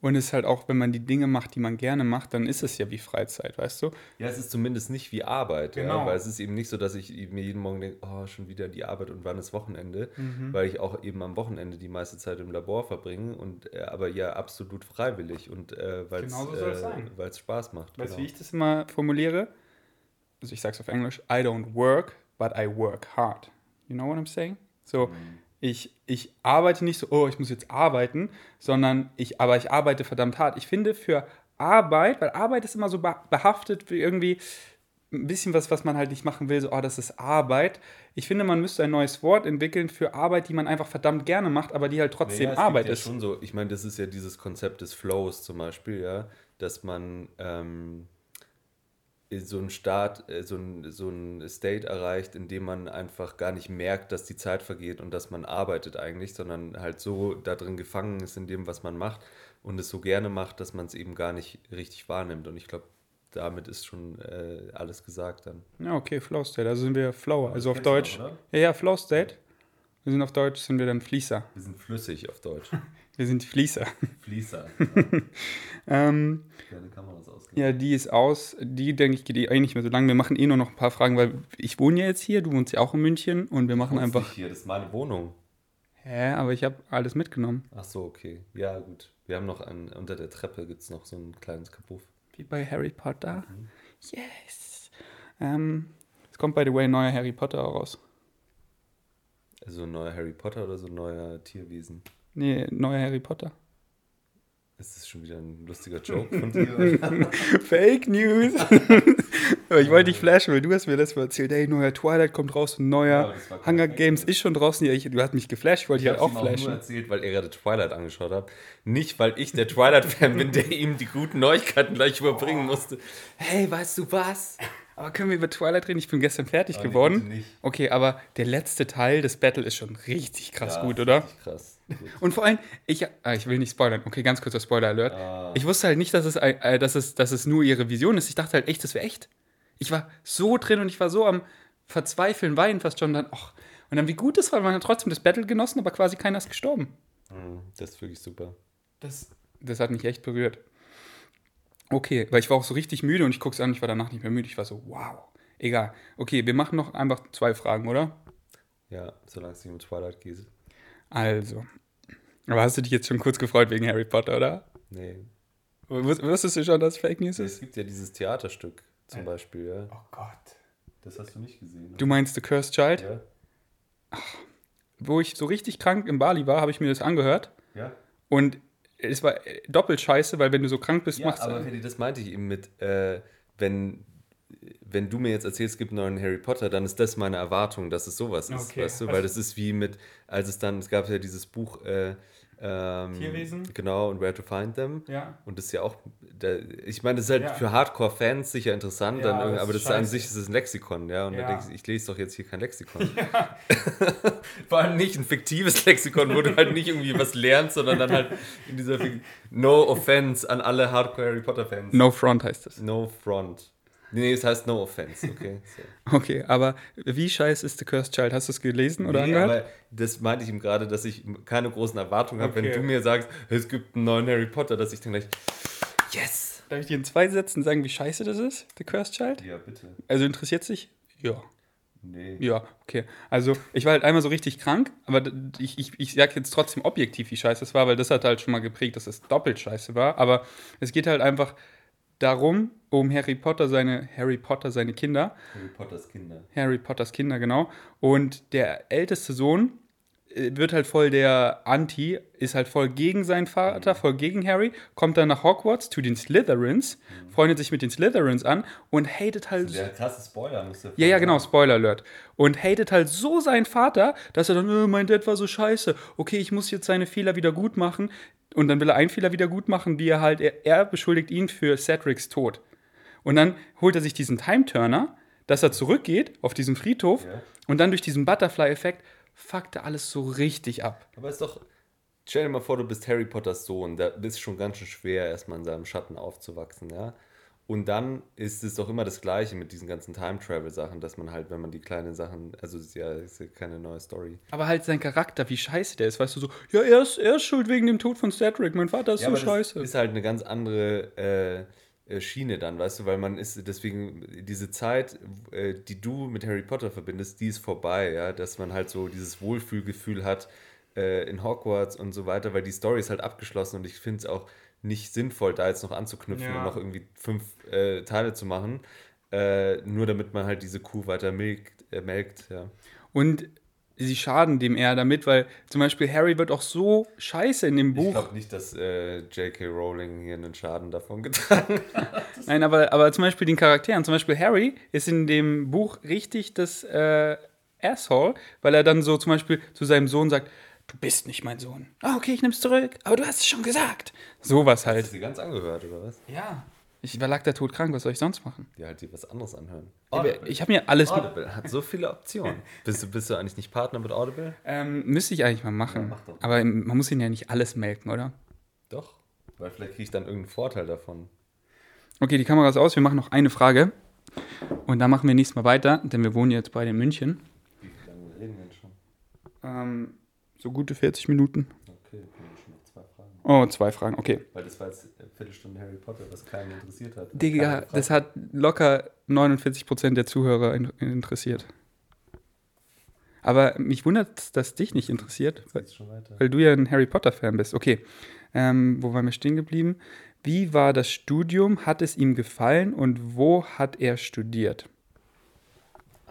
Und es ist halt auch, wenn man die Dinge macht, die man gerne macht, dann ist es ja wie Freizeit, weißt du? Ja, es ist zumindest nicht wie Arbeit, genau. ja, weil es ist eben nicht so, dass ich mir jeden Morgen denke, oh, schon wieder die Arbeit und wann ist Wochenende, mhm. weil ich auch eben am Wochenende die meiste Zeit im Labor verbringe und äh, aber ja absolut freiwillig und äh, weil es äh, Spaß macht. Weißt du, genau. wie ich das immer formuliere? Also ich sag's auf Englisch, I don't work, but I work hard. You know what I'm saying? So, mhm ich, ich arbeite nicht so, oh, ich muss jetzt arbeiten, sondern ich, aber ich arbeite verdammt hart. Ich finde für Arbeit, weil Arbeit ist immer so behaftet wie irgendwie ein bisschen was, was man halt nicht machen will, so, oh, das ist Arbeit. Ich finde, man müsste ein neues Wort entwickeln für Arbeit, die man einfach verdammt gerne macht, aber die halt trotzdem naja, Arbeit ja ist. Schon so, ich meine, das ist ja dieses Konzept des Flows zum Beispiel, ja, dass man ähm, so einen Start, äh, so ein, so ein State erreicht, in dem man einfach gar nicht merkt, dass die Zeit vergeht und dass man arbeitet eigentlich, sondern halt so da drin gefangen ist in dem, was man macht und es so gerne macht, dass man es eben gar nicht richtig wahrnimmt. Und ich glaube, damit ist schon äh, alles gesagt dann. Ja, okay, Flow State. Also sind wir Flow, also auf Deutsch. Auch, ja, ja, Flow State. Wir sind auf Deutsch, sind wir dann Fließer. Wir sind flüssig auf Deutsch. <laughs> wir sind Fließer. Fließer. <laughs> ähm, das ausgehen. Ja, die ist aus. Die, denke ich, geht eh nicht mehr so lange. Wir machen eh nur noch ein paar Fragen, weil ich wohne ja jetzt hier, du wohnst ja auch in München und wir machen einfach. Nicht hier, das ist meine Wohnung. Hä, aber ich habe alles mitgenommen. Ach so, okay. Ja, gut. Wir haben noch einen, unter der Treppe gibt es noch so ein kleines Kapuff. Wie bei Harry Potter. Mhm. Yes. Ähm, es kommt, by the way, ein neuer Harry Potter raus. Also ein neuer Harry Potter oder so ein neuer Tierwesen? Nee, neuer Harry Potter. Ist das schon wieder ein lustiger Joke von dir? <laughs> Fake News. <laughs> Aber ich wollte dich flashen, weil du hast mir letztes Mal erzählt, hey, neuer Twilight kommt raus, neuer ja, Hunger Games ist schon draußen. Ja, ich, du hast mich geflasht, ich wollte dich halt auch flashen. Ich habe nur erzählt, weil er gerade Twilight angeschaut hat. Nicht, weil ich der Twilight-Fan bin, der ihm die guten Neuigkeiten gleich überbringen musste. Hey, weißt du was? Aber können wir über Twilight reden? Ich bin gestern fertig aber geworden. Okay, aber der letzte Teil des Battle ist schon richtig krass ja, gut, oder? Richtig krass. Und vor allem, ich, ah, ich will nicht spoilern. Okay, ganz kurzer Spoiler-Alert. Ah. Ich wusste halt nicht, dass es, äh, dass, es, dass es nur ihre Vision ist. Ich dachte halt echt, das wäre echt. Ich war so drin und ich war so am Verzweifeln, weinen fast schon. Dann, och. Und dann, wie gut es war, man hat trotzdem das Battle genossen, aber quasi keiner ist gestorben. Mhm, das ist wirklich super. Das, das hat mich echt berührt. Okay, weil ich war auch so richtig müde und ich gucke es an, ich war danach nicht mehr müde. Ich war so, wow. Egal. Okay, wir machen noch einfach zwei Fragen, oder? Ja, solange es nicht um Twilight geht. Also. Aber hast du dich jetzt schon kurz gefreut wegen Harry Potter, oder? Nee. Wusstest du schon, dass Fake News ist? Es gibt ja dieses Theaterstück zum äh. Beispiel, ja. Oh Gott. Das hast du nicht gesehen. Ne? Du meinst The Cursed Child? Ja. Ach, wo ich so richtig krank in Bali war, habe ich mir das angehört. Ja. Und es war doppelt scheiße, weil wenn du so krank bist, ja, machst du. Aber das meinte ich eben mit, äh, wenn, wenn du mir jetzt erzählst, es gibt einen neuen Harry Potter, dann ist das meine Erwartung, dass es sowas ist, okay. weißt du? Weil das ist wie mit, als es dann, es gab ja dieses Buch, äh, ähm, Tierwesen. Genau, und Where to Find Them. Ja. Und das ist ja auch, da, ich meine, das ist halt ja. für Hardcore-Fans sicher interessant, ja, dann, das aber das ist an sich ist es ein Lexikon, ja. Und ja. da denke ich, ich lese doch jetzt hier kein Lexikon. <laughs> Ja. <laughs> Vor allem nicht ein fiktives Lexikon, wo du halt nicht irgendwie was lernst, sondern dann halt in dieser No Offense an alle Hardcore-Harry Potter-Fans. No Front heißt es. No Front. Nee, es heißt No Offense, okay. So. <laughs> Okay, aber wie scheiße ist The Cursed Child? Hast du es gelesen oder nee, angehört? Aber das meinte ich ihm gerade, dass ich keine großen Erwartungen habe, okay. wenn du mir sagst, es gibt einen neuen Harry Potter, dass ich dann gleich, yes! Darf ich dir in zwei Sätzen sagen, wie scheiße das ist, The Cursed Child? Ja, bitte. Also interessiert sich? Ja. Nee. Ja, okay. Also ich war halt einmal so richtig krank, aber ich, ich, ich sage jetzt trotzdem objektiv, wie scheiße es war, weil das hat halt schon mal geprägt, dass es doppelt scheiße war. Aber es geht halt einfach darum, um Harry Potter seine Harry Potter seine Kinder. Harry Potters Kinder. Harry Potters Kinder, genau. Und der älteste Sohn äh, wird halt voll der Anti, ist halt voll gegen seinen Vater, voll gegen Harry, kommt dann nach Hogwarts zu den Slytherins, mhm. freundet sich mit den Slytherins an und hatet halt. Das ist der krasse Spoiler, müsste Ja, ja, genau, Spoiler Alert. Und hatet halt so seinen Vater, dass er dann, äh, mein Dad war so scheiße, okay, ich muss jetzt seine Fehler wieder gut machen. Und dann will er einen Fehler wieder gut machen, wie er halt, er, er beschuldigt ihn für Cedrics Tod. Und dann holt er sich diesen Time-Turner, dass er zurückgeht auf diesen Friedhof ja. und dann durch diesen Butterfly-Effekt fuckt er alles so richtig ab. Aber ist doch, stell dir mal vor, du bist Harry Potters Sohn, da bist schon ganz schön schwer, erstmal in seinem Schatten aufzuwachsen, ja. Und dann ist es doch immer das Gleiche mit diesen ganzen Time-Travel-Sachen, dass man halt, wenn man die kleinen Sachen, also ist ja, ist ja keine neue Story. Aber halt sein Charakter, wie scheiße der ist, weißt du so, ja, er ist, er ist schuld wegen dem Tod von Cedric, mein Vater ist ja, so scheiße. Ist halt eine ganz andere äh, äh, Schiene dann, weißt du, weil man ist deswegen diese Zeit, äh, die du mit Harry Potter verbindest, die ist vorbei, ja, dass man halt so dieses Wohlfühlgefühl hat äh, in Hogwarts und so weiter, weil die Story ist halt abgeschlossen und ich finde es auch nicht sinnvoll, da jetzt noch anzuknüpfen ja. und noch irgendwie fünf äh, Teile zu machen, äh, nur damit man halt diese Kuh weiter milkt, äh, melkt, ja. Und sie schaden dem eher damit, weil zum Beispiel Harry wird auch so scheiße in dem Buch. Ich glaube nicht, dass äh, J.K. Rowling hier einen Schaden davon <laughs> getragen hat. <laughs> Nein, aber, aber zum Beispiel den Charakteren. Zum Beispiel Harry ist in dem Buch richtig das äh, Asshole, weil er dann so zum Beispiel zu seinem Sohn sagt, du bist nicht mein Sohn. Ah, okay, ich nehm's zurück, aber du hast es schon gesagt. Sowas halt. Hast du sie ganz angehört, oder was? Ja. Ich war lag da tot krank, was soll ich sonst machen? Ja, halt dir was anderes anhören. Audible. Ich habe mir alles. Audible hat so viele Optionen. <laughs> bist, du, bist du eigentlich nicht Partner mit Audible? Ähm, müsste ich eigentlich mal machen. Ja, mach doch. Aber man muss ihnen ja nicht alles melken, oder? Doch, weil vielleicht kriege ich dann irgendeinen Vorteil davon. Okay, die Kamera ist aus. Wir machen noch eine Frage. Und dann machen wir nächstes Mal weiter, denn wir wohnen jetzt beide in München. Wie lange reden wir denn schon? Ähm, so gute 40 Minuten. Okay, schon noch zwei Fragen. Oh, zwei Fragen, okay. Weil das war jetzt Viertelstunde Harry Potter, was keinen interessiert hat. Digga, das hat locker 49% der Zuhörer interessiert. Aber mich wundert, dass dich nicht interessiert, weil, weil, du ja ein Harry Potter-Fan bist. Okay, ähm, wo waren wir stehen geblieben? Wie war das Studium? Hat es ihm gefallen und wo hat er studiert?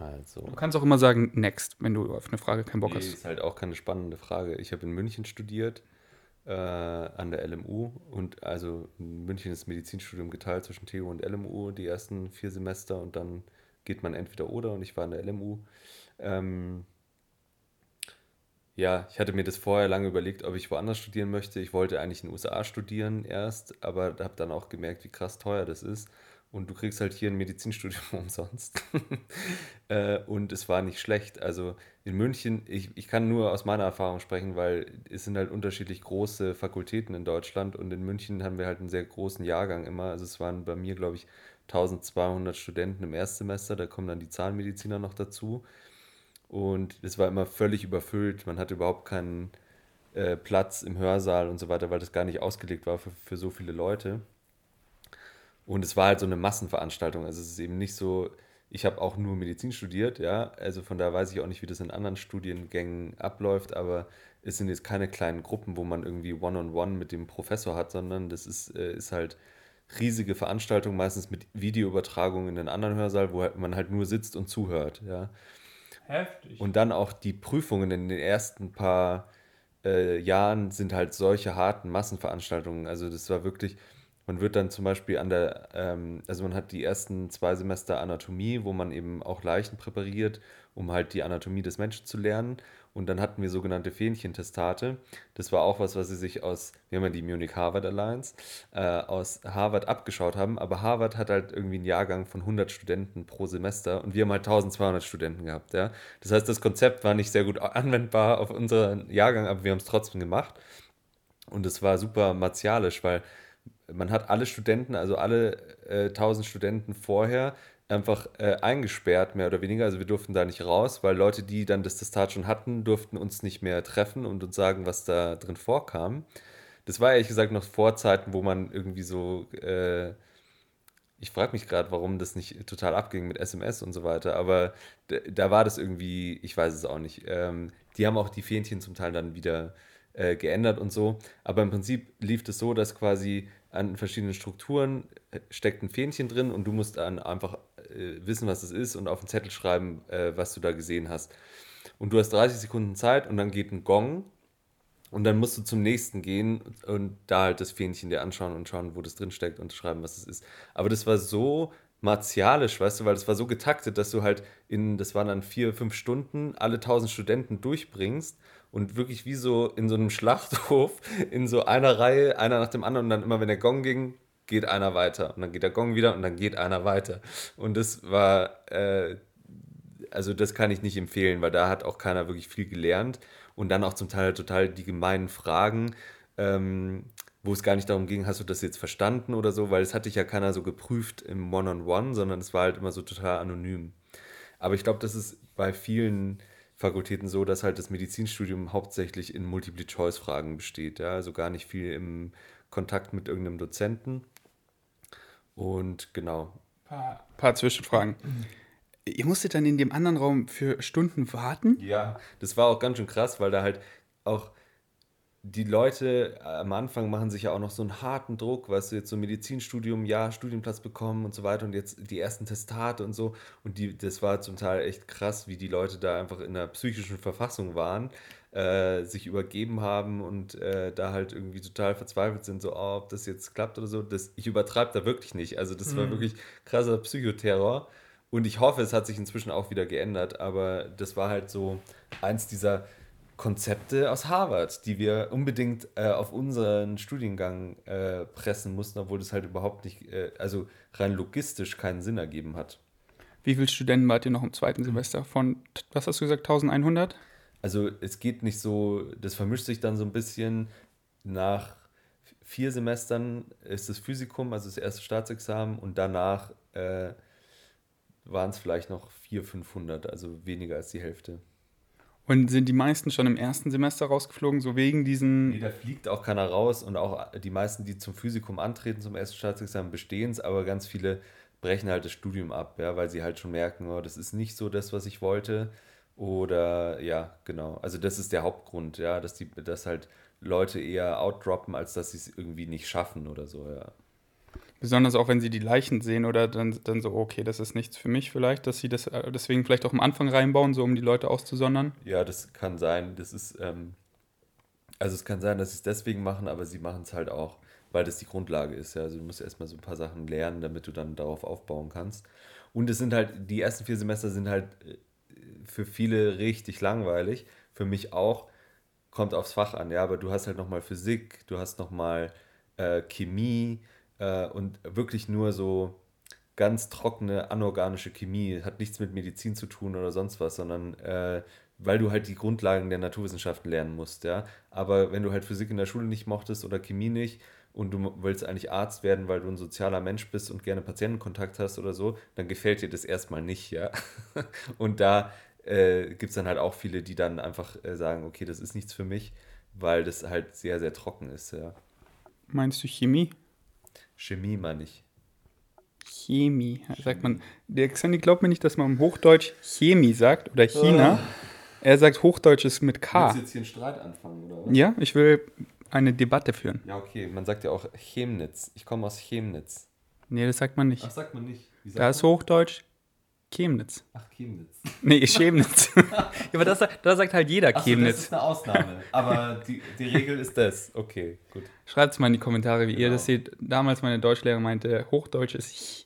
Also. Du kannst auch immer sagen, next, wenn du auf eine Frage keinen Bock nee, hast. Das ist halt auch keine spannende Frage. Ich habe in München studiert äh, an der LMU und also in München ist Medizinstudium geteilt zwischen TU und LMU die ersten vier Semester und dann geht man entweder oder und ich war an der LMU. Ähm, ja, ich hatte mir das vorher lange überlegt, ob ich woanders studieren möchte. Ich wollte eigentlich in den USA studieren erst, aber habe dann auch gemerkt, wie krass teuer das ist und du kriegst halt hier ein Medizinstudium <laughs> umsonst. <laughs> äh, und es war nicht schlecht. Also in München, ich, ich kann nur aus meiner Erfahrung sprechen, weil es sind halt unterschiedlich große Fakultäten in Deutschland und in München haben wir halt einen sehr großen Jahrgang immer. Also es waren bei mir, glaube ich, 1200 Studenten im Erstsemester, da kommen dann die Zahnmediziner noch dazu. Und es war immer völlig überfüllt, man hatte überhaupt keinen äh, Platz im Hörsaal und so weiter, weil das gar nicht ausgelegt war für, für so viele Leute. Und es war halt so eine Massenveranstaltung. Also es ist eben nicht so, ich habe auch nur Medizin studiert, ja. Also von da weiß ich auch nicht, wie das in anderen Studiengängen abläuft, aber es sind jetzt keine kleinen Gruppen, wo man irgendwie One-on-One -on -one mit dem Professor hat, sondern das ist, äh, ist halt riesige Veranstaltung, meistens mit Videoübertragung in den anderen Hörsaal, wo man halt nur sitzt und zuhört, ja. Heftig. Und dann auch die Prüfungen in den ersten paar äh, Jahren sind halt solche harten Massenveranstaltungen. Also das war wirklich, man wird dann zum Beispiel an der, ähm, also man hat die ersten zwei Semester Anatomie, wo man eben auch Leichen präpariert, um halt die Anatomie des Menschen zu lernen. Und dann hatten wir sogenannte Fähnchentestate. Das war auch was, was sie sich aus, wir haben ja die Munich-Harvard Alliance, äh, aus Harvard abgeschaut haben. Aber Harvard hat halt irgendwie einen Jahrgang von 100 Studenten pro Semester und wir haben halt 1200 Studenten gehabt. Ja? Das heißt, das Konzept war nicht sehr gut <laughs> anwendbar auf unseren Jahrgang, aber wir haben es trotzdem gemacht. Und es war super martialisch, weil man hat alle Studenten, also alle äh, 1000 Studenten vorher einfach äh, eingesperrt, mehr oder weniger. Also wir durften da nicht raus, weil Leute, die dann das Testat schon hatten, durften uns nicht mehr treffen und uns sagen, was da drin vorkam. Das war ehrlich gesagt noch vor Zeiten, wo man irgendwie so, äh, ich frage mich gerade, warum das nicht total abging mit SMS und so weiter, aber da war das irgendwie, ich weiß es auch nicht. Ähm, die haben auch die Fähnchen zum Teil dann wieder äh, geändert und so, aber im Prinzip lief es das so, dass quasi an verschiedenen Strukturen äh, steckt ein Fähnchen drin und du musst dann einfach äh, wissen, was es ist und auf den Zettel schreiben, äh, was du da gesehen hast. Und du hast 30 Sekunden Zeit und dann geht ein Gong und dann musst du zum nächsten gehen und da halt das Fähnchen dir anschauen und schauen, wo das drin steckt und schreiben, was es ist. Aber das war so martialisch, weißt du, weil das war so getaktet, dass du halt in, das waren dann vier, fünf Stunden, alle tausend Studenten durchbringst und wirklich wie so in so einem Schlachthof <laughs> in so einer Reihe, einer nach dem anderen und dann immer, wenn der Gong ging, geht einer weiter und dann geht der Gong wieder und dann geht einer weiter. Und das war, äh, also das kann ich nicht empfehlen, weil da hat auch keiner wirklich viel gelernt und dann auch zum Teil total die gemeinen Fragen. Ähm, wo es gar nicht darum ging, hast du das jetzt verstanden oder so, weil es hatte dich ja keiner so geprüft im One-on-One, -on -One, sondern es war halt immer so total anonym. Aber ich glaube, das ist bei vielen Fakultäten so, dass halt das Medizinstudium hauptsächlich in Multiple-Choice-Fragen besteht. Ja? Also gar nicht viel im Kontakt mit irgendeinem Dozenten. Und genau. Ein paar, paar Zwischenfragen. Ihr musstet dann in dem anderen Raum für Stunden warten? Ja, das war auch ganz schön krass, weil da halt auch die Leute am Anfang machen sich ja auch noch so einen harten Druck, weißt du, jetzt so ein Medizinstudium, ja, Studienplatz bekommen und so weiter und jetzt die ersten Testate und so. Und die, das war zum Teil echt krass, wie die Leute da einfach in der psychischen Verfassung waren, äh, sich übergeben haben und äh, da halt irgendwie total verzweifelt sind, so, oh, ob das jetzt klappt oder so. Das, ich übertreibe da wirklich nicht. Also das mhm. war wirklich krasser Psychoterror. Und ich hoffe, es hat sich inzwischen auch wieder geändert, aber das war halt so eins dieser Konzepte aus Harvard, die wir unbedingt äh, auf unseren Studiengang äh, pressen mussten, obwohl das halt überhaupt nicht, äh, also rein logistisch keinen Sinn ergeben hat. Wie viele Studenten wart ihr noch im zweiten Semester? Von, was hast du gesagt, 1100? Also es geht nicht so, das vermischt sich dann so ein bisschen. Nach vier Semestern ist das Physikum, also das erste Staatsexamen, und danach äh, waren es vielleicht noch 400, 500, also weniger als die Hälfte. Und sind die meisten schon im ersten Semester rausgeflogen, so wegen diesen. Nee, da fliegt auch keiner raus und auch die meisten, die zum Physikum antreten, zum ersten Staatsexamen, bestehen es, aber ganz viele brechen halt das Studium ab, ja, weil sie halt schon merken, oh, das ist nicht so das, was ich wollte. Oder ja, genau. Also das ist der Hauptgrund, ja, dass die, dass halt Leute eher outdroppen, als dass sie es irgendwie nicht schaffen oder so, ja. Besonders auch, wenn sie die Leichen sehen oder dann, dann so, okay, das ist nichts für mich vielleicht, dass sie das äh, deswegen vielleicht auch am Anfang reinbauen, so um die Leute auszusondern. Ja, das kann sein. Das ist, ähm, also es kann sein, dass sie es deswegen machen, aber sie machen es halt auch, weil das die Grundlage ist. Ja? Also du musst erstmal so ein paar Sachen lernen, damit du dann darauf aufbauen kannst. Und es sind halt, die ersten vier Semester sind halt äh, für viele richtig langweilig. Für mich auch. Kommt aufs Fach an, ja, aber du hast halt nochmal Physik, du hast nochmal äh, Chemie, äh, und wirklich nur so ganz trockene, anorganische Chemie, hat nichts mit Medizin zu tun oder sonst was, sondern äh, weil du halt die Grundlagen der Naturwissenschaften lernen musst, ja. Aber wenn du halt Physik in der Schule nicht mochtest oder Chemie nicht und du willst eigentlich Arzt werden, weil du ein sozialer Mensch bist und gerne Patientenkontakt hast oder so, dann gefällt dir das erstmal nicht, ja. <laughs> und da äh, gibt es dann halt auch viele, die dann einfach äh, sagen, okay, das ist nichts für mich, weil das halt sehr, sehr trocken ist, ja. Meinst du Chemie? Chemie meine ich. Chemie, sagt man. Der Xandi glaubt mir nicht, dass man im Hochdeutsch Chemie sagt oder China. Oh. Er sagt Hochdeutsch ist mit K. Willst du jetzt hier einen Streit anfangen, oder was? Ja, ich will eine Debatte führen. Ja, okay. Man sagt ja auch Chemnitz. Ich komme aus Chemnitz. Nee, das sagt man nicht. Ach, sagt man nicht. Sagt da ist Hochdeutsch Chemnitz. Ach, Chemnitz. <laughs> Nee, Chemnitz. <laughs> ja, aber das, da sagt halt jeder Ach Chemnitz. So, das ist eine Ausnahme. Aber die, die Regel ist das. Okay, gut. Schreibt es mal in die Kommentare, wie genau. ihr das seht. Damals meine Deutschlehrer meinte, Hochdeutsch ist Ch.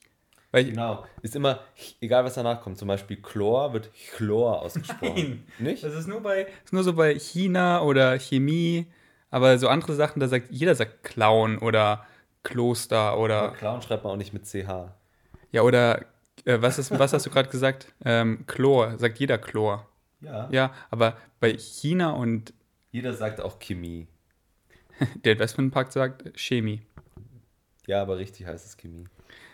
Weil genau. Ist immer, egal was danach kommt, zum Beispiel Chlor wird Chlor ausgesprochen. Nein. Nicht? Das ist nur, bei, ist nur so bei China oder Chemie. Aber so andere Sachen, da sagt jeder sagt Clown oder Kloster oder. Aber Clown schreibt man auch nicht mit CH. Ja, oder äh, was, ist, was hast du gerade gesagt? Ähm, Chlor, sagt jeder Chlor. Ja. Ja, aber bei China und. Jeder sagt auch Chemie. <laughs> Der Investmentpakt sagt Chemie. Ja, aber richtig heißt es Chemie.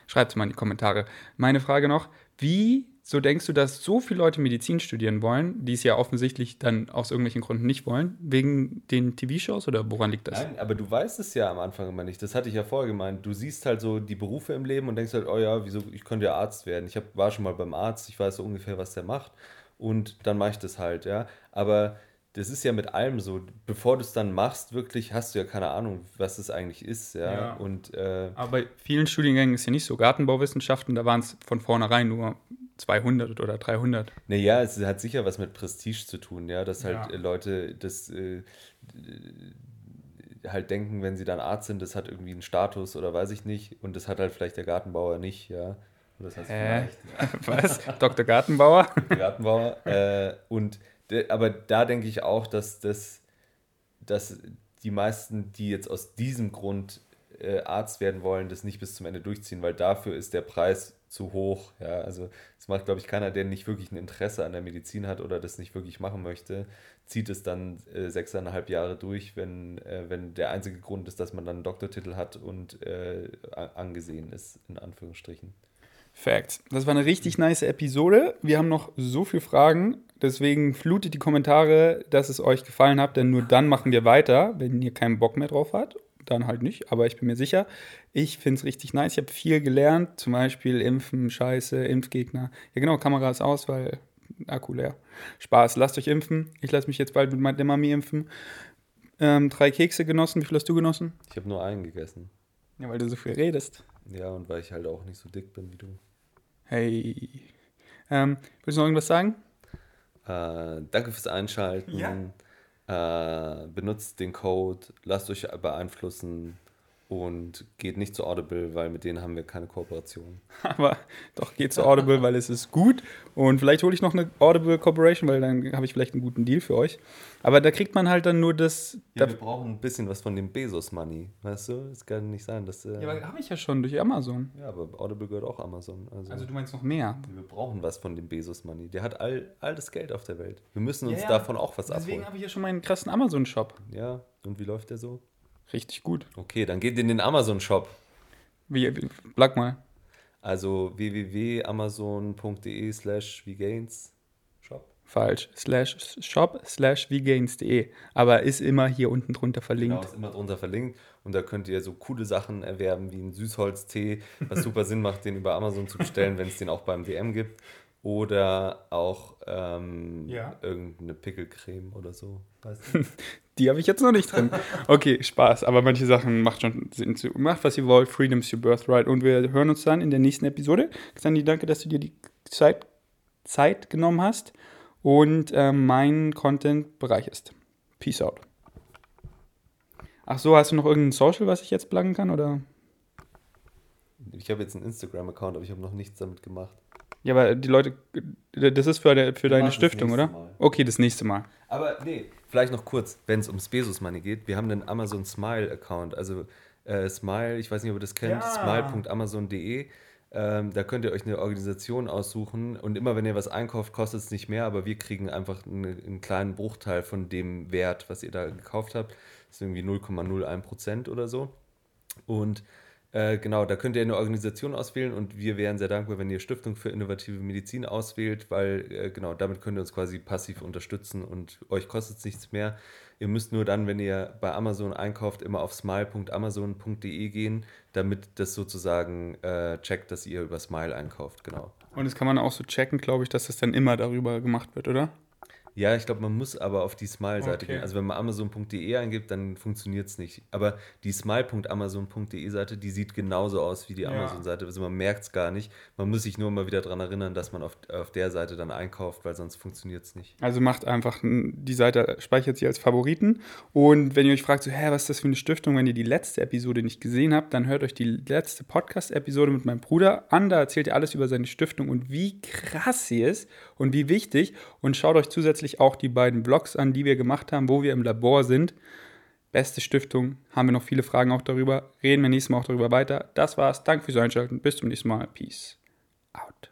Schreibt es mal in die Kommentare. Meine Frage noch: Wie so denkst du, dass so viele Leute Medizin studieren wollen, die es ja offensichtlich dann aus irgendwelchen Gründen nicht wollen, wegen den TV-Shows oder woran liegt das? Nein, aber du weißt es ja am Anfang immer nicht. Das hatte ich ja vorher gemeint. Du siehst halt so die Berufe im Leben und denkst halt, oh ja, wieso, ich könnte ja Arzt werden. Ich hab, war schon mal beim Arzt, ich weiß so ungefähr, was der macht und dann mache ich das halt, ja. Aber das ist ja mit allem so. Bevor du es dann machst, wirklich hast du ja keine Ahnung, was es eigentlich ist. Ja. ja. Und, äh, Aber bei vielen Studiengängen ist ja nicht so. Gartenbauwissenschaften, da waren es von vornherein nur 200 oder 300. Naja, es hat sicher was mit Prestige zu tun, ja, dass halt ja. Leute das äh, halt denken, wenn sie dann Arzt sind, das hat irgendwie einen Status oder weiß ich nicht. Und das hat halt vielleicht der Gartenbauer nicht, ja. Das heißt Hä? <laughs> Was? Dr. Gartenbauer? <laughs> Dr. Gartenbauer. Äh, und aber da denke ich auch, dass, das, dass die meisten, die jetzt aus diesem Grund äh, Arzt werden wollen, das nicht bis zum Ende durchziehen, weil dafür ist der Preis zu hoch. Ja, also das macht, glaube ich, keiner, der nicht wirklich ein Interesse an der Medizin hat oder das nicht wirklich machen möchte, zieht es dann äh, sechseinhalb Jahre durch, wenn, äh, wenn der einzige Grund ist, dass man dann einen Doktortitel hat und äh, angesehen ist, in Anführungsstrichen. Facts. Das war eine richtig nice Episode. Wir haben noch so viele Fragen. Deswegen flutet die Kommentare, dass es euch gefallen hat, denn nur dann machen wir weiter. Wenn ihr keinen Bock mehr drauf habt, dann halt nicht. Aber ich bin mir sicher, ich finde es richtig nice. Ich habe viel gelernt, zum Beispiel Impfen, Scheiße, Impfgegner. Ja, genau, Kamera ist aus, weil Akku leer. Spaß, lasst euch impfen. Ich lasse mich jetzt bald mit meiner Mami impfen. Ähm, drei Kekse genossen. Wie viel hast du genossen? Ich habe nur einen gegessen. Ja, weil du so viel redest. Ja, und weil ich halt auch nicht so dick bin wie du. Hey. Ähm, willst du noch irgendwas sagen? Äh, danke fürs Einschalten. Ja. Äh, benutzt den Code, lasst euch beeinflussen und geht nicht zu Audible, weil mit denen haben wir keine Kooperation. <laughs> Aber doch, geht zu Audible, weil es ist gut. Und vielleicht hole ich noch eine Audible Corporation, weil dann habe ich vielleicht einen guten Deal für euch. Aber da kriegt man halt dann nur das. Ja, da wir brauchen ein bisschen was von dem Bezos-Money, weißt du? Es kann nicht sein, dass. Äh ja, aber habe ich ja schon durch Amazon. Ja, aber Audible gehört auch Amazon. Also, also du meinst noch mehr? Wir brauchen was von dem Bezos-Money. Der hat all, all das Geld auf der Welt. Wir müssen uns ja, ja. davon auch was Deswegen abholen. Deswegen habe ich ja schon meinen krassen Amazon-Shop. Ja, und wie läuft der so? Richtig gut. Okay, dann geht in den Amazon-Shop. Wie, wie, plug mal. Also www.amazon.de slash vgains shop. Falsch. Slash shop slash vgains.de. Aber ist immer hier unten drunter verlinkt. Genau, ist immer drunter verlinkt. Und da könnt ihr so coole Sachen erwerben wie einen Süßholztee, was super Sinn macht, den über Amazon zu bestellen, wenn es den auch beim DM gibt. Oder auch ähm, ja. irgendeine Pickelcreme oder so. Weißt du? <laughs> Die habe ich jetzt noch nicht drin. Okay, Spaß. Aber manche Sachen macht schon Sinn. Macht, was ihr wollt. Freedom's your birthright. Und wir hören uns dann in der nächsten Episode. Xandi, danke, dass du dir die Zeit, Zeit genommen hast und äh, meinen Content bereicherst. Peace out. Ach so, hast du noch irgendein Social, was ich jetzt pluggen kann? Oder? Ich habe jetzt einen Instagram-Account, aber ich habe noch nichts damit gemacht. Ja, aber die Leute, das ist für, de, für deine Stiftung, oder? Mal. Okay, das nächste Mal. Aber nee, vielleicht noch kurz, wenn es ums Bezos Money geht. Wir haben einen Amazon Smile Account. Also äh, Smile, ich weiß nicht, ob ihr das kennt, ja. smile.amazon.de. Ähm, da könnt ihr euch eine Organisation aussuchen und immer wenn ihr was einkauft, kostet es nicht mehr, aber wir kriegen einfach eine, einen kleinen Bruchteil von dem Wert, was ihr da gekauft habt. Das ist irgendwie 0,01 Prozent oder so. Und äh, genau, da könnt ihr eine Organisation auswählen und wir wären sehr dankbar, wenn ihr Stiftung für innovative Medizin auswählt, weil äh, genau, damit könnt ihr uns quasi passiv unterstützen und euch kostet es nichts mehr. Ihr müsst nur dann, wenn ihr bei Amazon einkauft, immer auf smile.amazon.de gehen, damit das sozusagen äh, checkt, dass ihr über Smile einkauft, genau. Und das kann man auch so checken, glaube ich, dass das dann immer darüber gemacht wird, oder? Ja, ich glaube, man muss aber auf die Smile-Seite okay. gehen. Also wenn man amazon.de eingibt, dann funktioniert es nicht. Aber die smile.amazon.de Seite, die sieht genauso aus wie die ja. Amazon-Seite. Also man merkt es gar nicht. Man muss sich nur mal wieder daran erinnern, dass man auf, auf der Seite dann einkauft, weil sonst funktioniert es nicht. Also macht einfach, die Seite speichert sie als Favoriten. Und wenn ihr euch fragt, so, hä, was ist das für eine Stiftung, wenn ihr die letzte Episode nicht gesehen habt, dann hört euch die letzte Podcast-Episode mit meinem Bruder an. Da erzählt er alles über seine Stiftung und wie krass sie ist und wie wichtig. Und schaut euch zusätzlich zusätzlich auch die beiden Vlogs an, die wir gemacht haben, wo wir im Labor sind. Beste Stiftung, haben wir noch viele Fragen auch darüber. Reden wir nächstes Mal auch darüber weiter. Das war's. Danke fürs Einschalten. Bis zum nächsten Mal. Peace out.